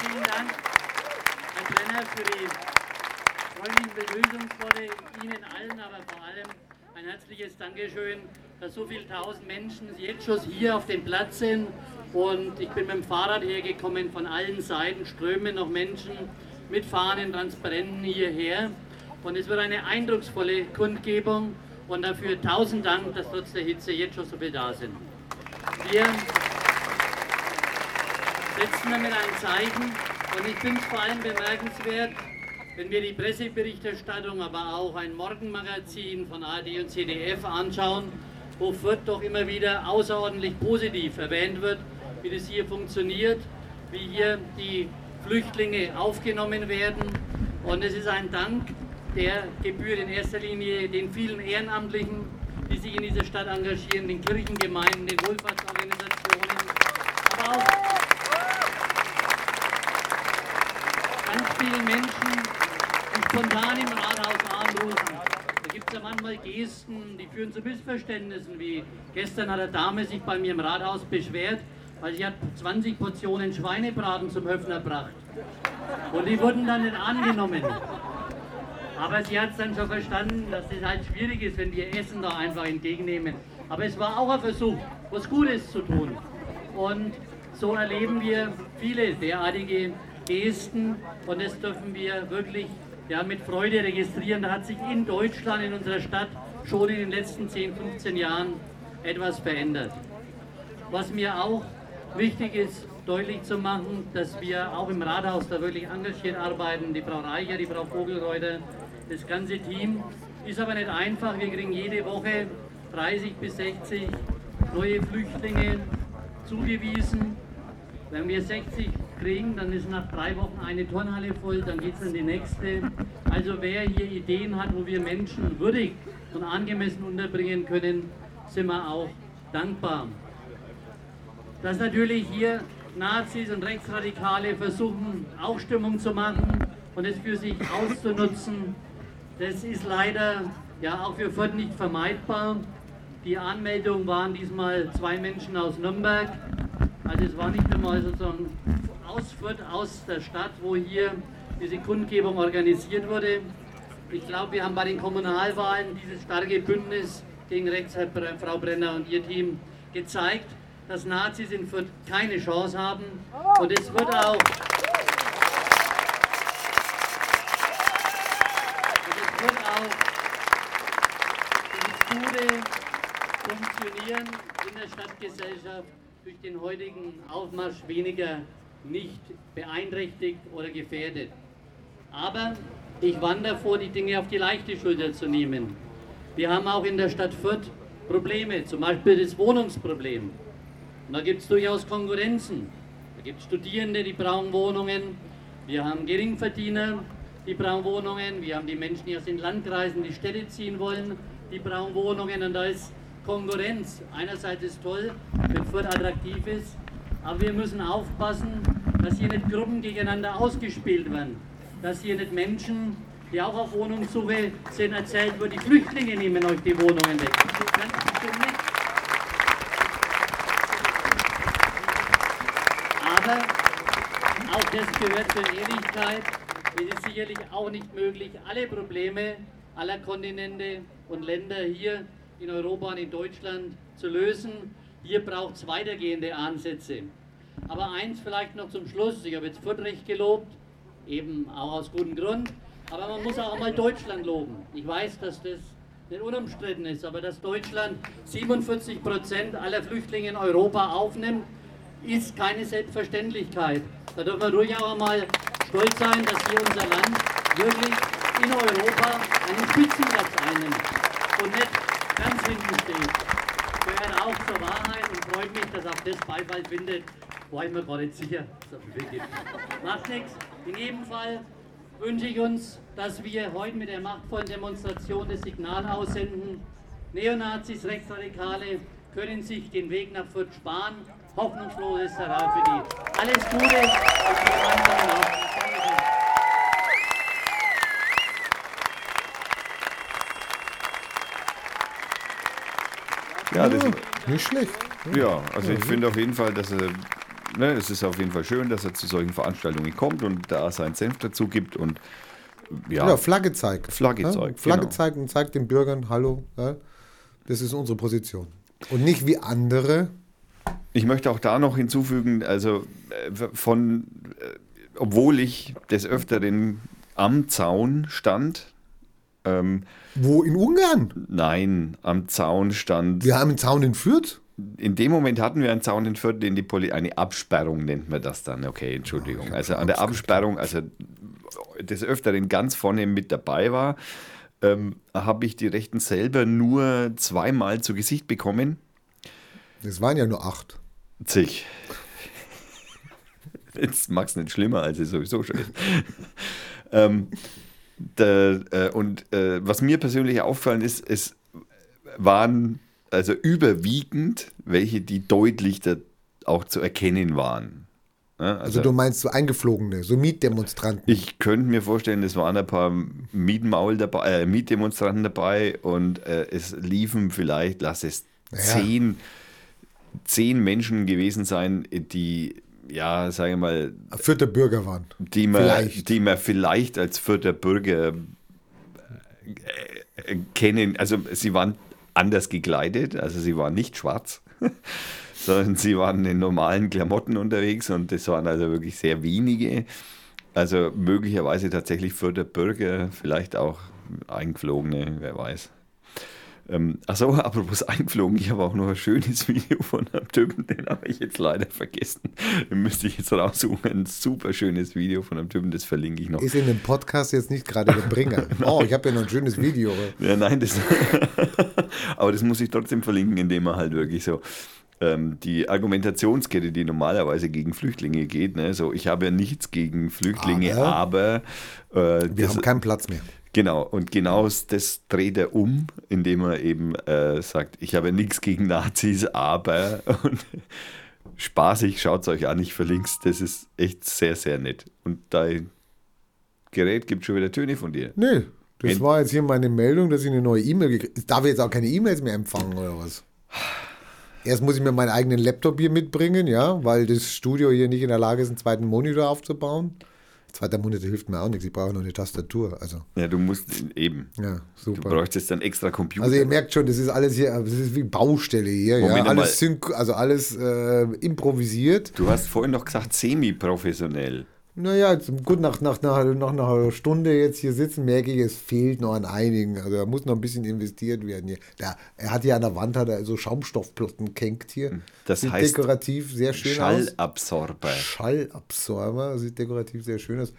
vielen Dank, Herr Brenner, für die freundlichen Begrüßungsworte Ihnen allen, aber vor allem herzliches Dankeschön, dass so viele tausend Menschen jetzt schon hier auf dem Platz sind und ich bin mit dem Fahrrad hergekommen, von allen Seiten strömen noch Menschen mit Fahnen, Transparenten hierher. Und es wird eine eindrucksvolle Kundgebung und dafür tausend Dank, dass trotz der Hitze jetzt schon so viel da sind. Wir setzen damit ein Zeichen und ich finde es vor allem bemerkenswert, wenn wir die Presseberichterstattung, aber auch ein Morgenmagazin von AD und CDF anschauen, wo Fürth doch immer wieder außerordentlich positiv erwähnt wird wie das hier funktioniert, wie hier die Flüchtlinge aufgenommen werden. Und es ist ein Dank, der gebührt in erster Linie den vielen Ehrenamtlichen, die sich in dieser Stadt engagieren, den Kirchengemeinden, den Wohlfahrtsorganisationen, vielen Menschen, die spontan im Rathaus anrufen. Da gibt es ja manchmal Gesten, die führen zu Missverständnissen, wie gestern hat eine Dame sich bei mir im Rathaus beschwert, weil sie hat 20 Portionen Schweinebraten zum Höfner gebracht. Und die wurden dann nicht angenommen. Aber sie hat es dann schon verstanden, dass es halt schwierig ist, wenn wir Essen da einfach entgegennehmen. Aber es war auch ein Versuch, was Gutes zu tun. Und so erleben wir viele derartige Gesten und das dürfen wir wirklich ja, mit Freude registrieren. Da hat sich in Deutschland, in unserer Stadt, schon in den letzten 10, 15 Jahren etwas verändert. Was mir auch wichtig ist, deutlich zu machen, dass wir auch im Rathaus da wirklich engagiert arbeiten. Die Frau Reicher, die Frau Vogelreuter, das ganze Team. Ist aber nicht einfach. Wir kriegen jede Woche 30 bis 60 neue Flüchtlinge zugewiesen. Wenn wir 60 kriegen, dann ist nach drei Wochen eine Turnhalle voll, dann geht es in die nächste. Also wer hier Ideen hat, wo wir Menschen würdig und angemessen unterbringen können, sind wir auch dankbar. Dass natürlich hier Nazis und Rechtsradikale versuchen, Aufstimmung zu machen und es für sich auszunutzen, das ist leider ja auch für Fürth nicht vermeidbar. Die Anmeldung waren diesmal zwei Menschen aus Nürnberg. Also es war nicht einmal sozusagen aus Fürth, aus der Stadt, wo hier diese Kundgebung organisiert wurde. Ich glaube, wir haben bei den Kommunalwahlen dieses starke Bündnis gegen Rechts Frau Brenner und ihr Team gezeigt, dass Nazis in Fürth keine Chance haben. Und es wird auch Funktionieren in der Stadtgesellschaft durch den heutigen Aufmarsch weniger nicht beeinträchtigt oder gefährdet. Aber ich warne davor, die Dinge auf die leichte Schulter zu nehmen. Wir haben auch in der Stadt Fürth Probleme, zum Beispiel das Wohnungsproblem. Und da gibt es durchaus Konkurrenzen. Da gibt es Studierende, die brauchen Wohnungen. Wir haben Geringverdiener, die brauchen Wohnungen. Wir haben die Menschen, die aus den Landkreisen die Städte ziehen wollen die brauchen Wohnungen und da ist Konkurrenz. Einerseits ist toll, wenn Fürth attraktiv ist, aber wir müssen aufpassen, dass hier nicht Gruppen gegeneinander ausgespielt werden. Dass hier nicht Menschen, die auch auf Wohnungssuche sind, erzählt wird, die Flüchtlinge nehmen euch die Wohnungen weg. Aber auch das gehört zur Ehrlichkeit. Es ist sicherlich auch nicht möglich, alle Probleme aller Kontinente und Länder hier in Europa und in Deutschland zu lösen. Hier braucht es weitergehende Ansätze. Aber eins vielleicht noch zum Schluss. Ich habe jetzt Fürth gelobt, eben auch aus gutem Grund. Aber man muss auch mal Deutschland loben. Ich weiß, dass das nicht unumstritten ist, aber dass Deutschland 47 Prozent aller Flüchtlinge in Europa aufnimmt, ist keine Selbstverständlichkeit. Da dürfen wir ruhig auch einmal stolz sein, dass hier unser Land wirklich in Europa einen Spitzenplatz einnimmt und nicht ganz hinten steht. Gehört auch zur Wahrheit und freut mich, dass auch das Beifall findet. Ich mir gar nicht sicher. Macht nichts. In jedem Fall wünsche ich uns, dass wir heute mit der machtvollen Demonstration das Signal aussenden. Neonazis, Rechtsradikale können sich den Weg nach Fürth sparen. Hoffnungslos ist Rat für die. Alles Gute und gemeinsam auf. Ja, das, nicht schlecht. Ja, also ich finde auf jeden Fall, dass er, ne, es ist auf jeden Fall schön, dass er zu solchen Veranstaltungen kommt und da seinen Senf dazu gibt und ja. ja Flagge zeigt. Flagge ja? zeigt. Flagge genau. zeigt und zeigt den Bürgern, hallo, ja? das ist unsere Position. Und nicht wie andere. Ich möchte auch da noch hinzufügen, also äh, von, äh, obwohl ich des Öfteren am Zaun stand, ähm, Wo in Ungarn? Nein, am Zaun stand. Wir haben einen Zaun in Fürth. In dem Moment hatten wir einen Zaun in Fürth, den die Poli eine Absperrung nennt man das dann. Okay, Entschuldigung. Oh, also an der Absperrung, also des Öfteren ganz vorne mit dabei war, ähm, habe ich die Rechten selber nur zweimal zu Gesicht bekommen. Das waren ja nur acht. Zig. Jetzt mag es nicht schlimmer, als es sowieso schon ist. ähm, der, äh, und äh, was mir persönlich auffallen ist, es waren also überwiegend welche, die deutlich da auch zu erkennen waren. Ja, Also, du meinst so eingeflogene, so Mietdemonstranten. Ich könnte mir vorstellen, es waren ein paar Mietmaul dabei, äh, Mietdemonstranten dabei und äh, es liefen vielleicht, lass es Ja. zehn, zehn Menschen gewesen sein, die, ja, sage ich mal, Vierte Bürger waren. die man, Vielleicht. die man vielleicht als vierter Bürger äh, äh, kennen. Also sie waren anders gekleidet, also sie waren nicht schwarz, sondern sie waren in normalen Klamotten unterwegs und das waren also wirklich sehr wenige. Also möglicherweise tatsächlich vierter Bürger, vielleicht auch eingeflogene, wer weiß. Ähm, achso, apropos eingeflogen, ich habe auch noch ein schönes Video von einem Typen, den habe ich jetzt leider vergessen. Den müsste ich jetzt raussuchen. Ein super schönes Video von einem Typen, das verlinke ich noch. Ist in dem Podcast jetzt nicht gerade der Bringer. Oh, ich habe ja noch ein schönes Video. Ja, nein, das. aber das muss ich trotzdem verlinken, indem er halt wirklich so ähm, die Argumentationskette, die normalerweise gegen Flüchtlinge geht, ne, so ich habe ja nichts gegen Flüchtlinge, aber, Aber? äh, Wir haben keinen Platz mehr. Genau und genau das dreht er um, indem er eben äh, sagt, ich habe nichts gegen Nazis, aber und spaßig, schaut es euch an, ich verlinke es, das ist echt sehr, sehr nett. Und dein Gerät gibt schon wieder Töne von dir. Nee, das Wenn- war jetzt hier meine Meldung, dass ich eine neue E-Mail gekriegt habe. Darf ich jetzt auch keine E-Mails mehr empfangen oder was? Erst muss ich mir meinen eigenen Laptop hier mitbringen, ja, weil das Studio hier nicht in der Lage ist, einen zweiten Monitor aufzubauen. Zweiter Monitor hilft mir auch nichts, ich brauche noch eine Tastatur. Also, Ja, du musst eben. ja, Du super. bräuchtest dann extra Computer. Also ihr merkt schon, das ist alles hier, das ist wie Baustelle hier, ja, Moment mal. alles, synch, also alles äh, improvisiert. du hast vorhin noch gesagt, semi-professionell. Naja, gut, nach, nach, nach, nach einer Stunde jetzt hier sitzen, merke ich, es fehlt noch an einigen. Also da muss noch ein bisschen investiert werden hier. Da, er hat hier an der Wand hat er so Schaumstoffplatten kenkt hier. Das sieht heißt dekorativ sehr schön aus. Schallabsorber. Schallabsorber, sieht dekorativ sehr schön aus.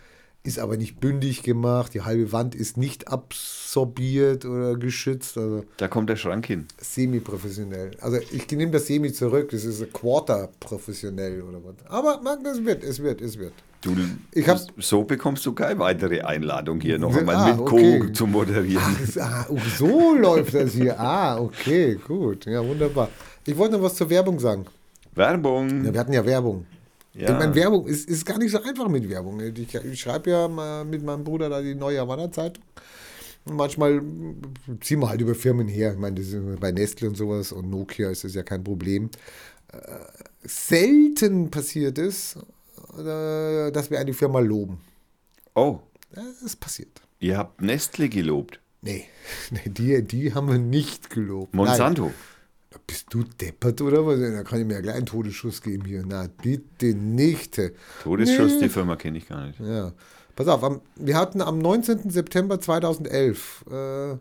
Ist aber nicht bündig gemacht. Die halbe Wand ist nicht absorbiert oder geschützt. Also Da kommt der Schrank hin. semi-professionell. Also ich nehme das Semi zurück. Das ist ein Quarter professionell oder was. Aber man, es wird, es wird, es wird. Du, Ich hab- so bekommst du keine weitere Einladung hier noch Ah, einmal mit okay. Co. zu moderieren. Ach, ah, oh, so läuft das hier. Ah, okay, gut. Ja, wunderbar. Ich wollte noch was zur Werbung sagen. Werbung. Ja, wir hatten ja Werbung. Ja. Ich meine, Werbung ist, ist gar nicht so einfach mit Werbung. Ich, ich schreibe ja mal mit meinem Bruder da die neue Havanna-Zeitung. Und Manchmal ziehen wir halt über Firmen her. Ich meine, das ist bei Nestle und sowas und Nokia ist das ja kein Problem. Äh, selten passiert es, äh, dass wir eine Firma loben. Oh, Das ist passiert. ihr habt Nestle gelobt. Nee, nee die, die haben wir nicht gelobt. Nein. Bist du deppert oder was? Da kann ich mir ja gleich einen Todesschuss geben hier. Na, bitte nicht. Todesschuss, Nee. die Firma kenne ich gar nicht. Ja. Pass auf, am, wir hatten am 19. September 2011 äh,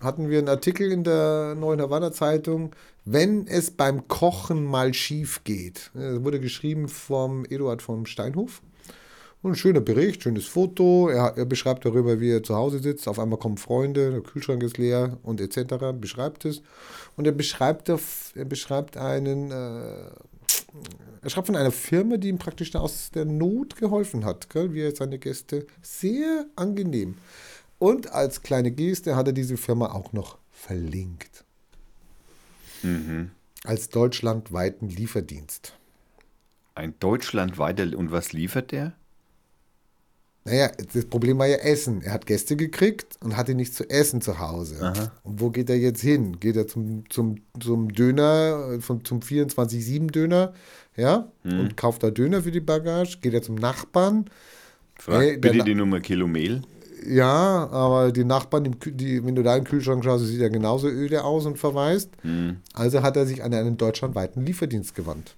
hatten wir einen Artikel in der Neuen Havanna Zeitung, wenn es beim Kochen mal schief geht. Das wurde geschrieben vom Eduard vom Steinhof. Und ein schöner Bericht, schönes Foto. Er, er beschreibt darüber, wie er zu Hause sitzt. Auf einmal kommen Freunde, der Kühlschrank ist leer und etc. Beschreibt es. Und er beschreibt, auf- er beschreibt einen, äh, er schreibt von einer Firma, die ihm praktisch da aus der Not geholfen hat, gell? wie er seine Gäste. Sehr angenehm. Und als kleine Geste hat er diese Firma auch noch verlinkt. Als deutschlandweiten Lieferdienst. Ein deutschlandweiter. Und was liefert der? Naja, das Problem war ja Essen. Er hat Gäste gekriegt und hatte nichts zu essen zu Hause. Und wo geht er jetzt hin? Geht er zum, zum, zum Döner, vom, zum 24-7-Döner, ja, und kauft da Döner für die Bagage? Geht er zum Nachbarn? Frag Ey, der bitte Na- die Nummer Kilo Mehl. Ja, aber die Nachbarn, die, wenn du da in den Kühlschrank schaust, sieht er genauso öde aus und verwaist. Also hat er sich an einen deutschlandweiten Lieferdienst gewandt.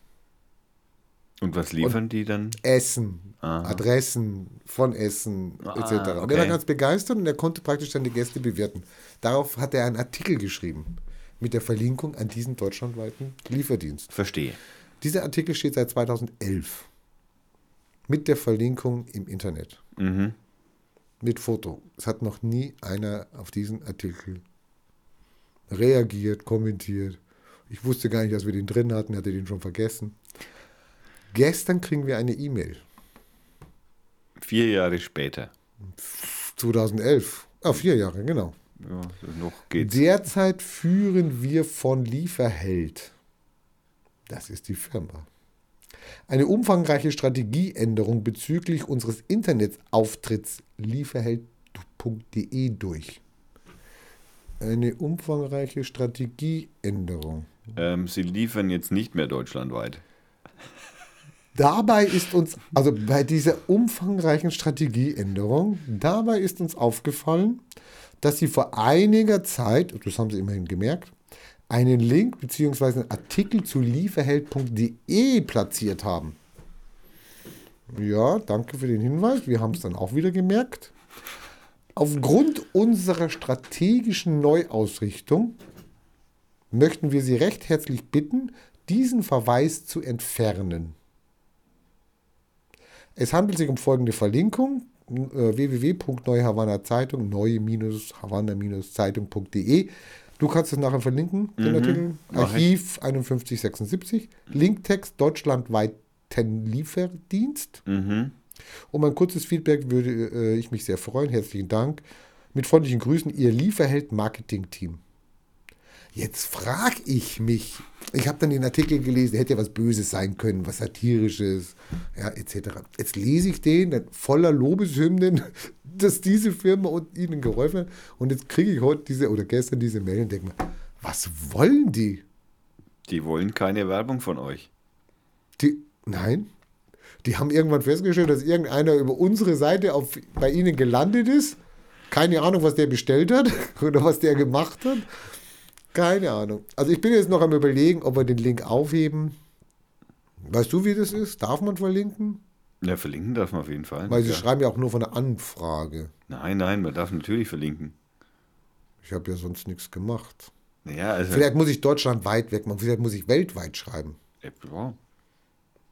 Und was liefern die dann? Essen, Aha. Adressen von Essen Ah, etc. Und okay. er war ganz begeistert und er konnte praktisch seine Gäste bewirten. Darauf hat er einen Artikel geschrieben mit der Verlinkung an diesen deutschlandweiten Lieferdienst. Verstehe. Dieser Artikel steht seit 2011 mit der Verlinkung im Internet. Mhm. Mit Foto. Es hat noch nie einer auf diesen Artikel reagiert, kommentiert. Ich wusste gar nicht, dass wir den drin hatten, hatte den schon vergessen. Gestern kriegen wir eine E-Mail. Vier Jahre später. 2011. Ah, vier Jahre, genau. Ja, noch geht's. Derzeit führen wir von Lieferheld. Das ist die Firma. Eine umfangreiche Strategieänderung bezüglich unseres Internetauftritts lieferheld.de durch. Eine umfangreiche Strategieänderung. Ähm, sie liefern jetzt nicht mehr deutschlandweit. Dabei ist uns, also bei dieser umfangreichen Strategieänderung, dabei ist uns aufgefallen, dass sie vor einiger Zeit, das haben sie immerhin gemerkt, einen Link bzw. einen Artikel zu lieferheld.de platziert haben. Ja, danke für den Hinweis. Wir haben es dann auch wieder gemerkt. Aufgrund unserer strategischen Neuausrichtung möchten wir Sie recht herzlich bitten, diesen Verweis zu entfernen. Es handelt sich um folgende Verlinkung: äh, www.neuhavanna-zeitung, neue-havanna-zeitung.de. Du kannst es nachher verlinken, den Mhm, Artikel. Archiv 5176. Linktext deutschlandweiten Lieferdienst. Mhm. Um ein kurzes Feedback würde äh, ich mich sehr freuen. Herzlichen Dank. Mit freundlichen Grüßen, Ihr Lieferheld-Marketing-Team. Jetzt frage ich mich, ich habe dann den Artikel gelesen, hätte ja was Böses sein können, was Satirisches, ja, etc. Jetzt lese ich den dann voller Lobeshymnen, dass diese Firma und ihnen geholfen hat. Und jetzt kriege ich heute diese oder gestern diese Mail und denke mir, was wollen die? Die wollen keine Werbung von euch. Die, nein. Die haben irgendwann festgestellt, dass irgendeiner über unsere Seite auf, bei ihnen gelandet ist. Keine Ahnung, was der bestellt hat oder was der gemacht hat. Keine Ahnung. Also ich bin jetzt noch am überlegen, ob wir den Link aufheben. Weißt du, wie das ist? Darf man verlinken? Ja, verlinken darf man auf jeden Fall. Weil sie ja. schreiben ja auch nur von einer Anfrage. Nein, nein, man darf natürlich verlinken. Ich habe ja sonst nichts gemacht. Ja, also. Vielleicht muss ich deutschlandweit weg machen. Vielleicht muss ich weltweit schreiben. Ja,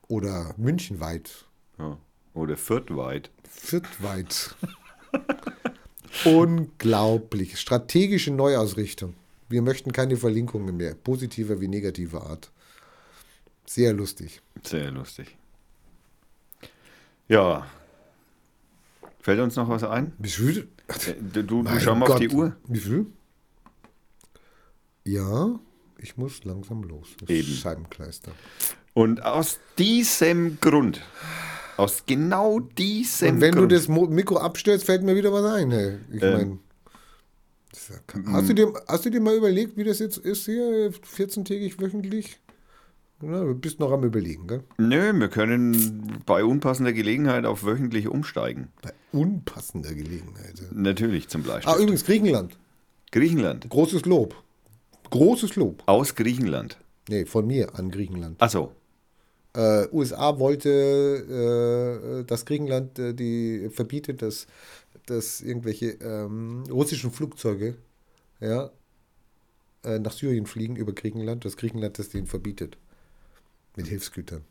Oder münchenweit. ja. Oder viertweit. Viertweit. Unglaublich. Strategische Neuausrichtung. Wir möchten keine Verlinkungen mehr, positiver wie negativer Art. Sehr lustig. Sehr lustig. Ja. Fällt uns noch was ein? Wie viel? Äh, Du, du schau mal auf die. Uhr. Wie viel? Ja, ich muss langsam los. Das Eben. Scheibenkleister. Und aus diesem Grund, aus genau diesem Und wenn Grund, du das Mikro abstellst, fällt mir wieder was ein. Hey. Ich Ähm. mein, das ist ja ke- hast, du dir, hast du dir mal überlegt, wie das jetzt ist hier, 14-tägig wöchentlich? Na, du bist noch am Überlegen, gell? Nö, wir können bei unpassender Gelegenheit auf wöchentlich umsteigen. Bei unpassender Gelegenheit. ja. Natürlich zum Beispiel. Ah, übrigens, Griechenland. Griechenland. Großes Lob. Großes Lob. Aus Griechenland. Nee, von mir an Griechenland. Achso. Äh, USA wollte, äh, dass Griechenland äh, die verbietet, dass, dass irgendwelche ähm, russischen Flugzeuge ja, äh, nach Syrien fliegen über Griechenland, dass Griechenland das denen verbietet. Mit Hilfsgütern.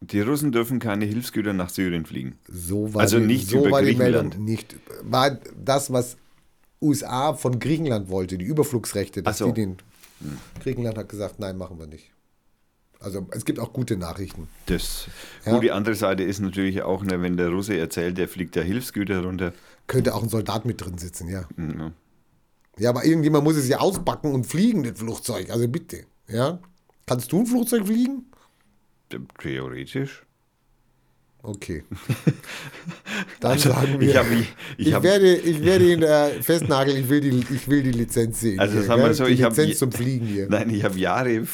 Die Russen dürfen keine Hilfsgüter nach Syrien fliegen. So war Also die, nicht so über war die Griechenland. Meldung nicht. War das, was USA von Griechenland wollte, die Überflugsrechte, dass so. die den. Griechenland hat gesagt, nein, machen wir nicht. Also es gibt auch gute Nachrichten. Das, Ja. Gut, die andere Seite ist natürlich auch, ne, wenn der Russe erzählt, der fliegt da Hilfsgüter runter. Könnte auch ein Soldat mit drin sitzen, ja. Mhm. Ja, aber irgendjemand muss es ja auspacken und fliegen, das Flugzeug. Also bitte. Ja? Kannst du ein Flugzeug fliegen? Theoretisch. Okay. Dann sagen wir. Ich, hab, ich, Ich, ich, hab, werde, ich werde ihn da festnageln, ich will die, ich will die Lizenz sehen. Also sagen wir so, ich hab Lizenz je- zum Fliegen hier. Nein, ich habe Jahre, ähm,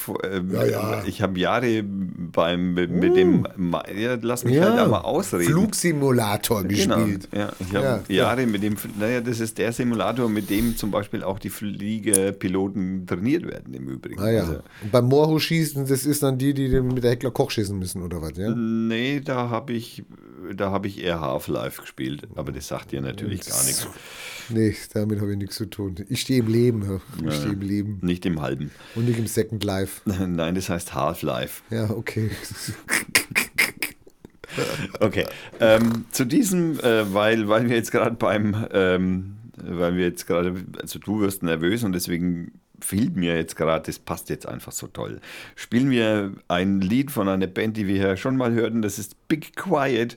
Ja, ja. ich habe Jahre beim mit, mit dem, Ma- ja, lass mich halt einmal ausreden. Flugsimulator Genau, gespielt. ja, ich habe Ja, ja. Jahre mit dem, naja, das ist der Simulator, mit dem zum Beispiel auch die Fliegerpiloten trainiert werden im Übrigen. Ah ja. Also, Und beim Moorhuschießen, das ist dann die, die mit der Heckler Koch schießen müssen, oder was, ja? nee, da habe ich, da habe ich eher Half-Life gespielt, aber das sagt dir natürlich gar nichts. Nee, damit habe ich nichts zu tun. Ich stehe im Leben, ich stehe im Leben. Nicht im halben. Und nicht im Second Life. Nein, das heißt Half-Life. Ja, okay. Okay. Ähm, zu diesem, äh, weil, weil wir jetzt gerade beim, ähm, weil wir jetzt gerade, also du wirst nervös und deswegen fiel mir jetzt gerade, das passt jetzt einfach so toll. Spielen wir ein Lied von einer Band, die wir ja schon mal hörten, das ist Big Quiet,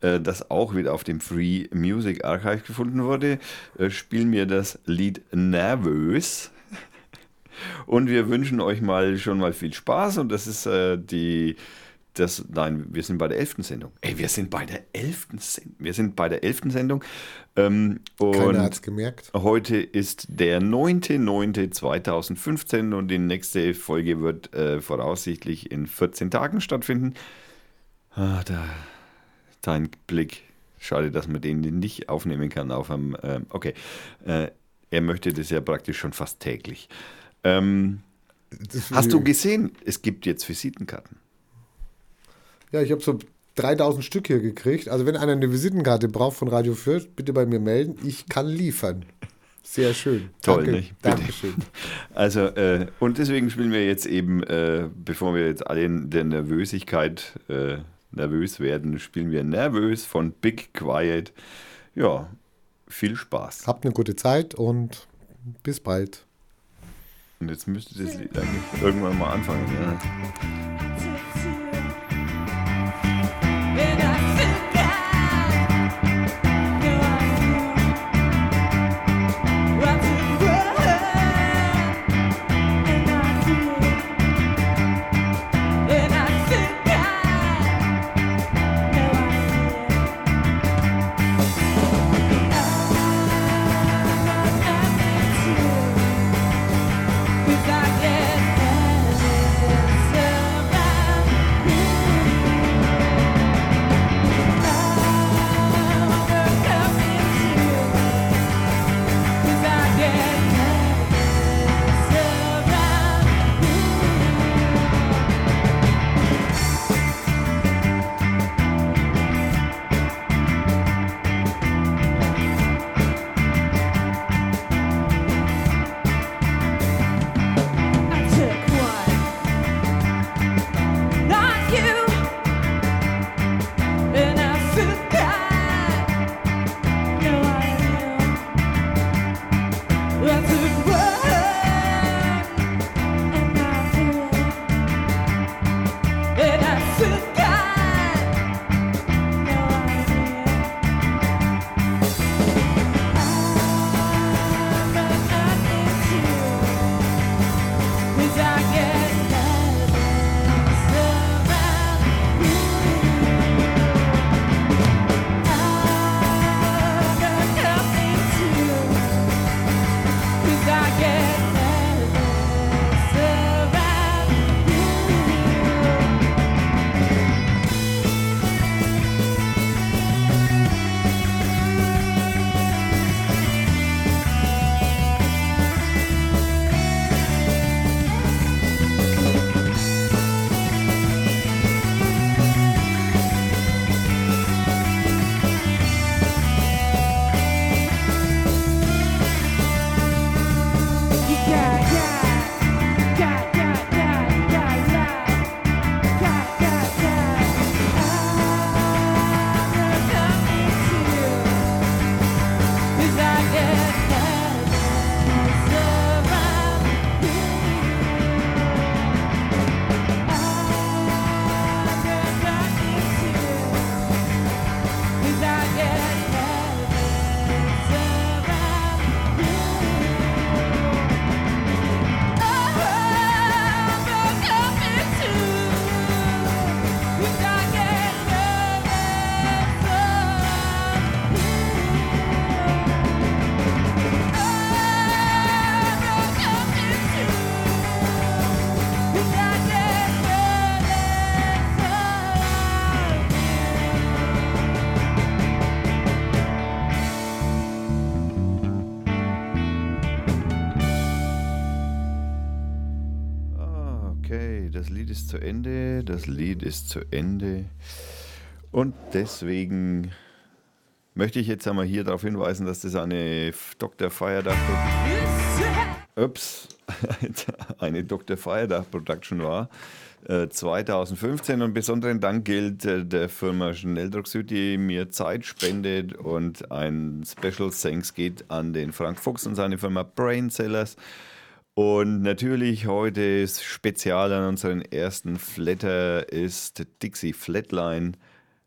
äh, das auch wieder auf dem Free Music Archive gefunden wurde. Äh, spielen wir das Lied Nervös. Und wir wünschen euch mal schon mal viel Spaß und das ist äh, die das, nein, wir sind bei der elften Sendung. Ey, wir sind bei der elften Sendung. Wir sind bei der elften Sendung. Ähm, Keiner hat es gemerkt. Heute ist der 9.9.2015 und die nächste Folge wird äh, voraussichtlich in 14 Tagen stattfinden. Ah, da, dein Blick. Schade, dass man den nicht aufnehmen kann auf einem. Äh, okay. Äh, er möchte das ja praktisch schon fast täglich. Ähm, hast du gesehen, es gibt jetzt Visitenkarten? Ja, ich habe so 3000 Stück hier gekriegt. Also wenn einer eine Visitenkarte braucht von Radio Fürth, bitte bei mir melden. Ich kann liefern. Sehr schön. Toll, Danke. nicht? Dankeschön. Also, äh, und deswegen spielen wir jetzt eben, äh, bevor wir jetzt alle in der Nervösigkeit äh, nervös werden, spielen wir Nervös von Big Quiet. Ja, viel Spaß. Habt eine gute Zeit und bis bald. Und jetzt müsste das Lied eigentlich irgendwann mal anfangen. Ja. Zu Ende, das Lied ist zu Ende. Und deswegen möchte ich jetzt einmal hier darauf hinweisen, dass das eine Dr. Feierdach Ups, eine Dr. Feierdach Production war. 2015 äh, und besonderen Dank gilt äh, der Firma Schnelldruck Süd, die mir Zeit spendet und ein Special Thanks geht an den Frank Fuchs und seine Firma Brainsellers. Und natürlich heute ist Spezial an unseren ersten Flatter ist Dixie Flatline.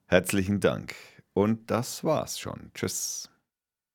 Herzlichen Dank. Und das war's schon. Tschüss.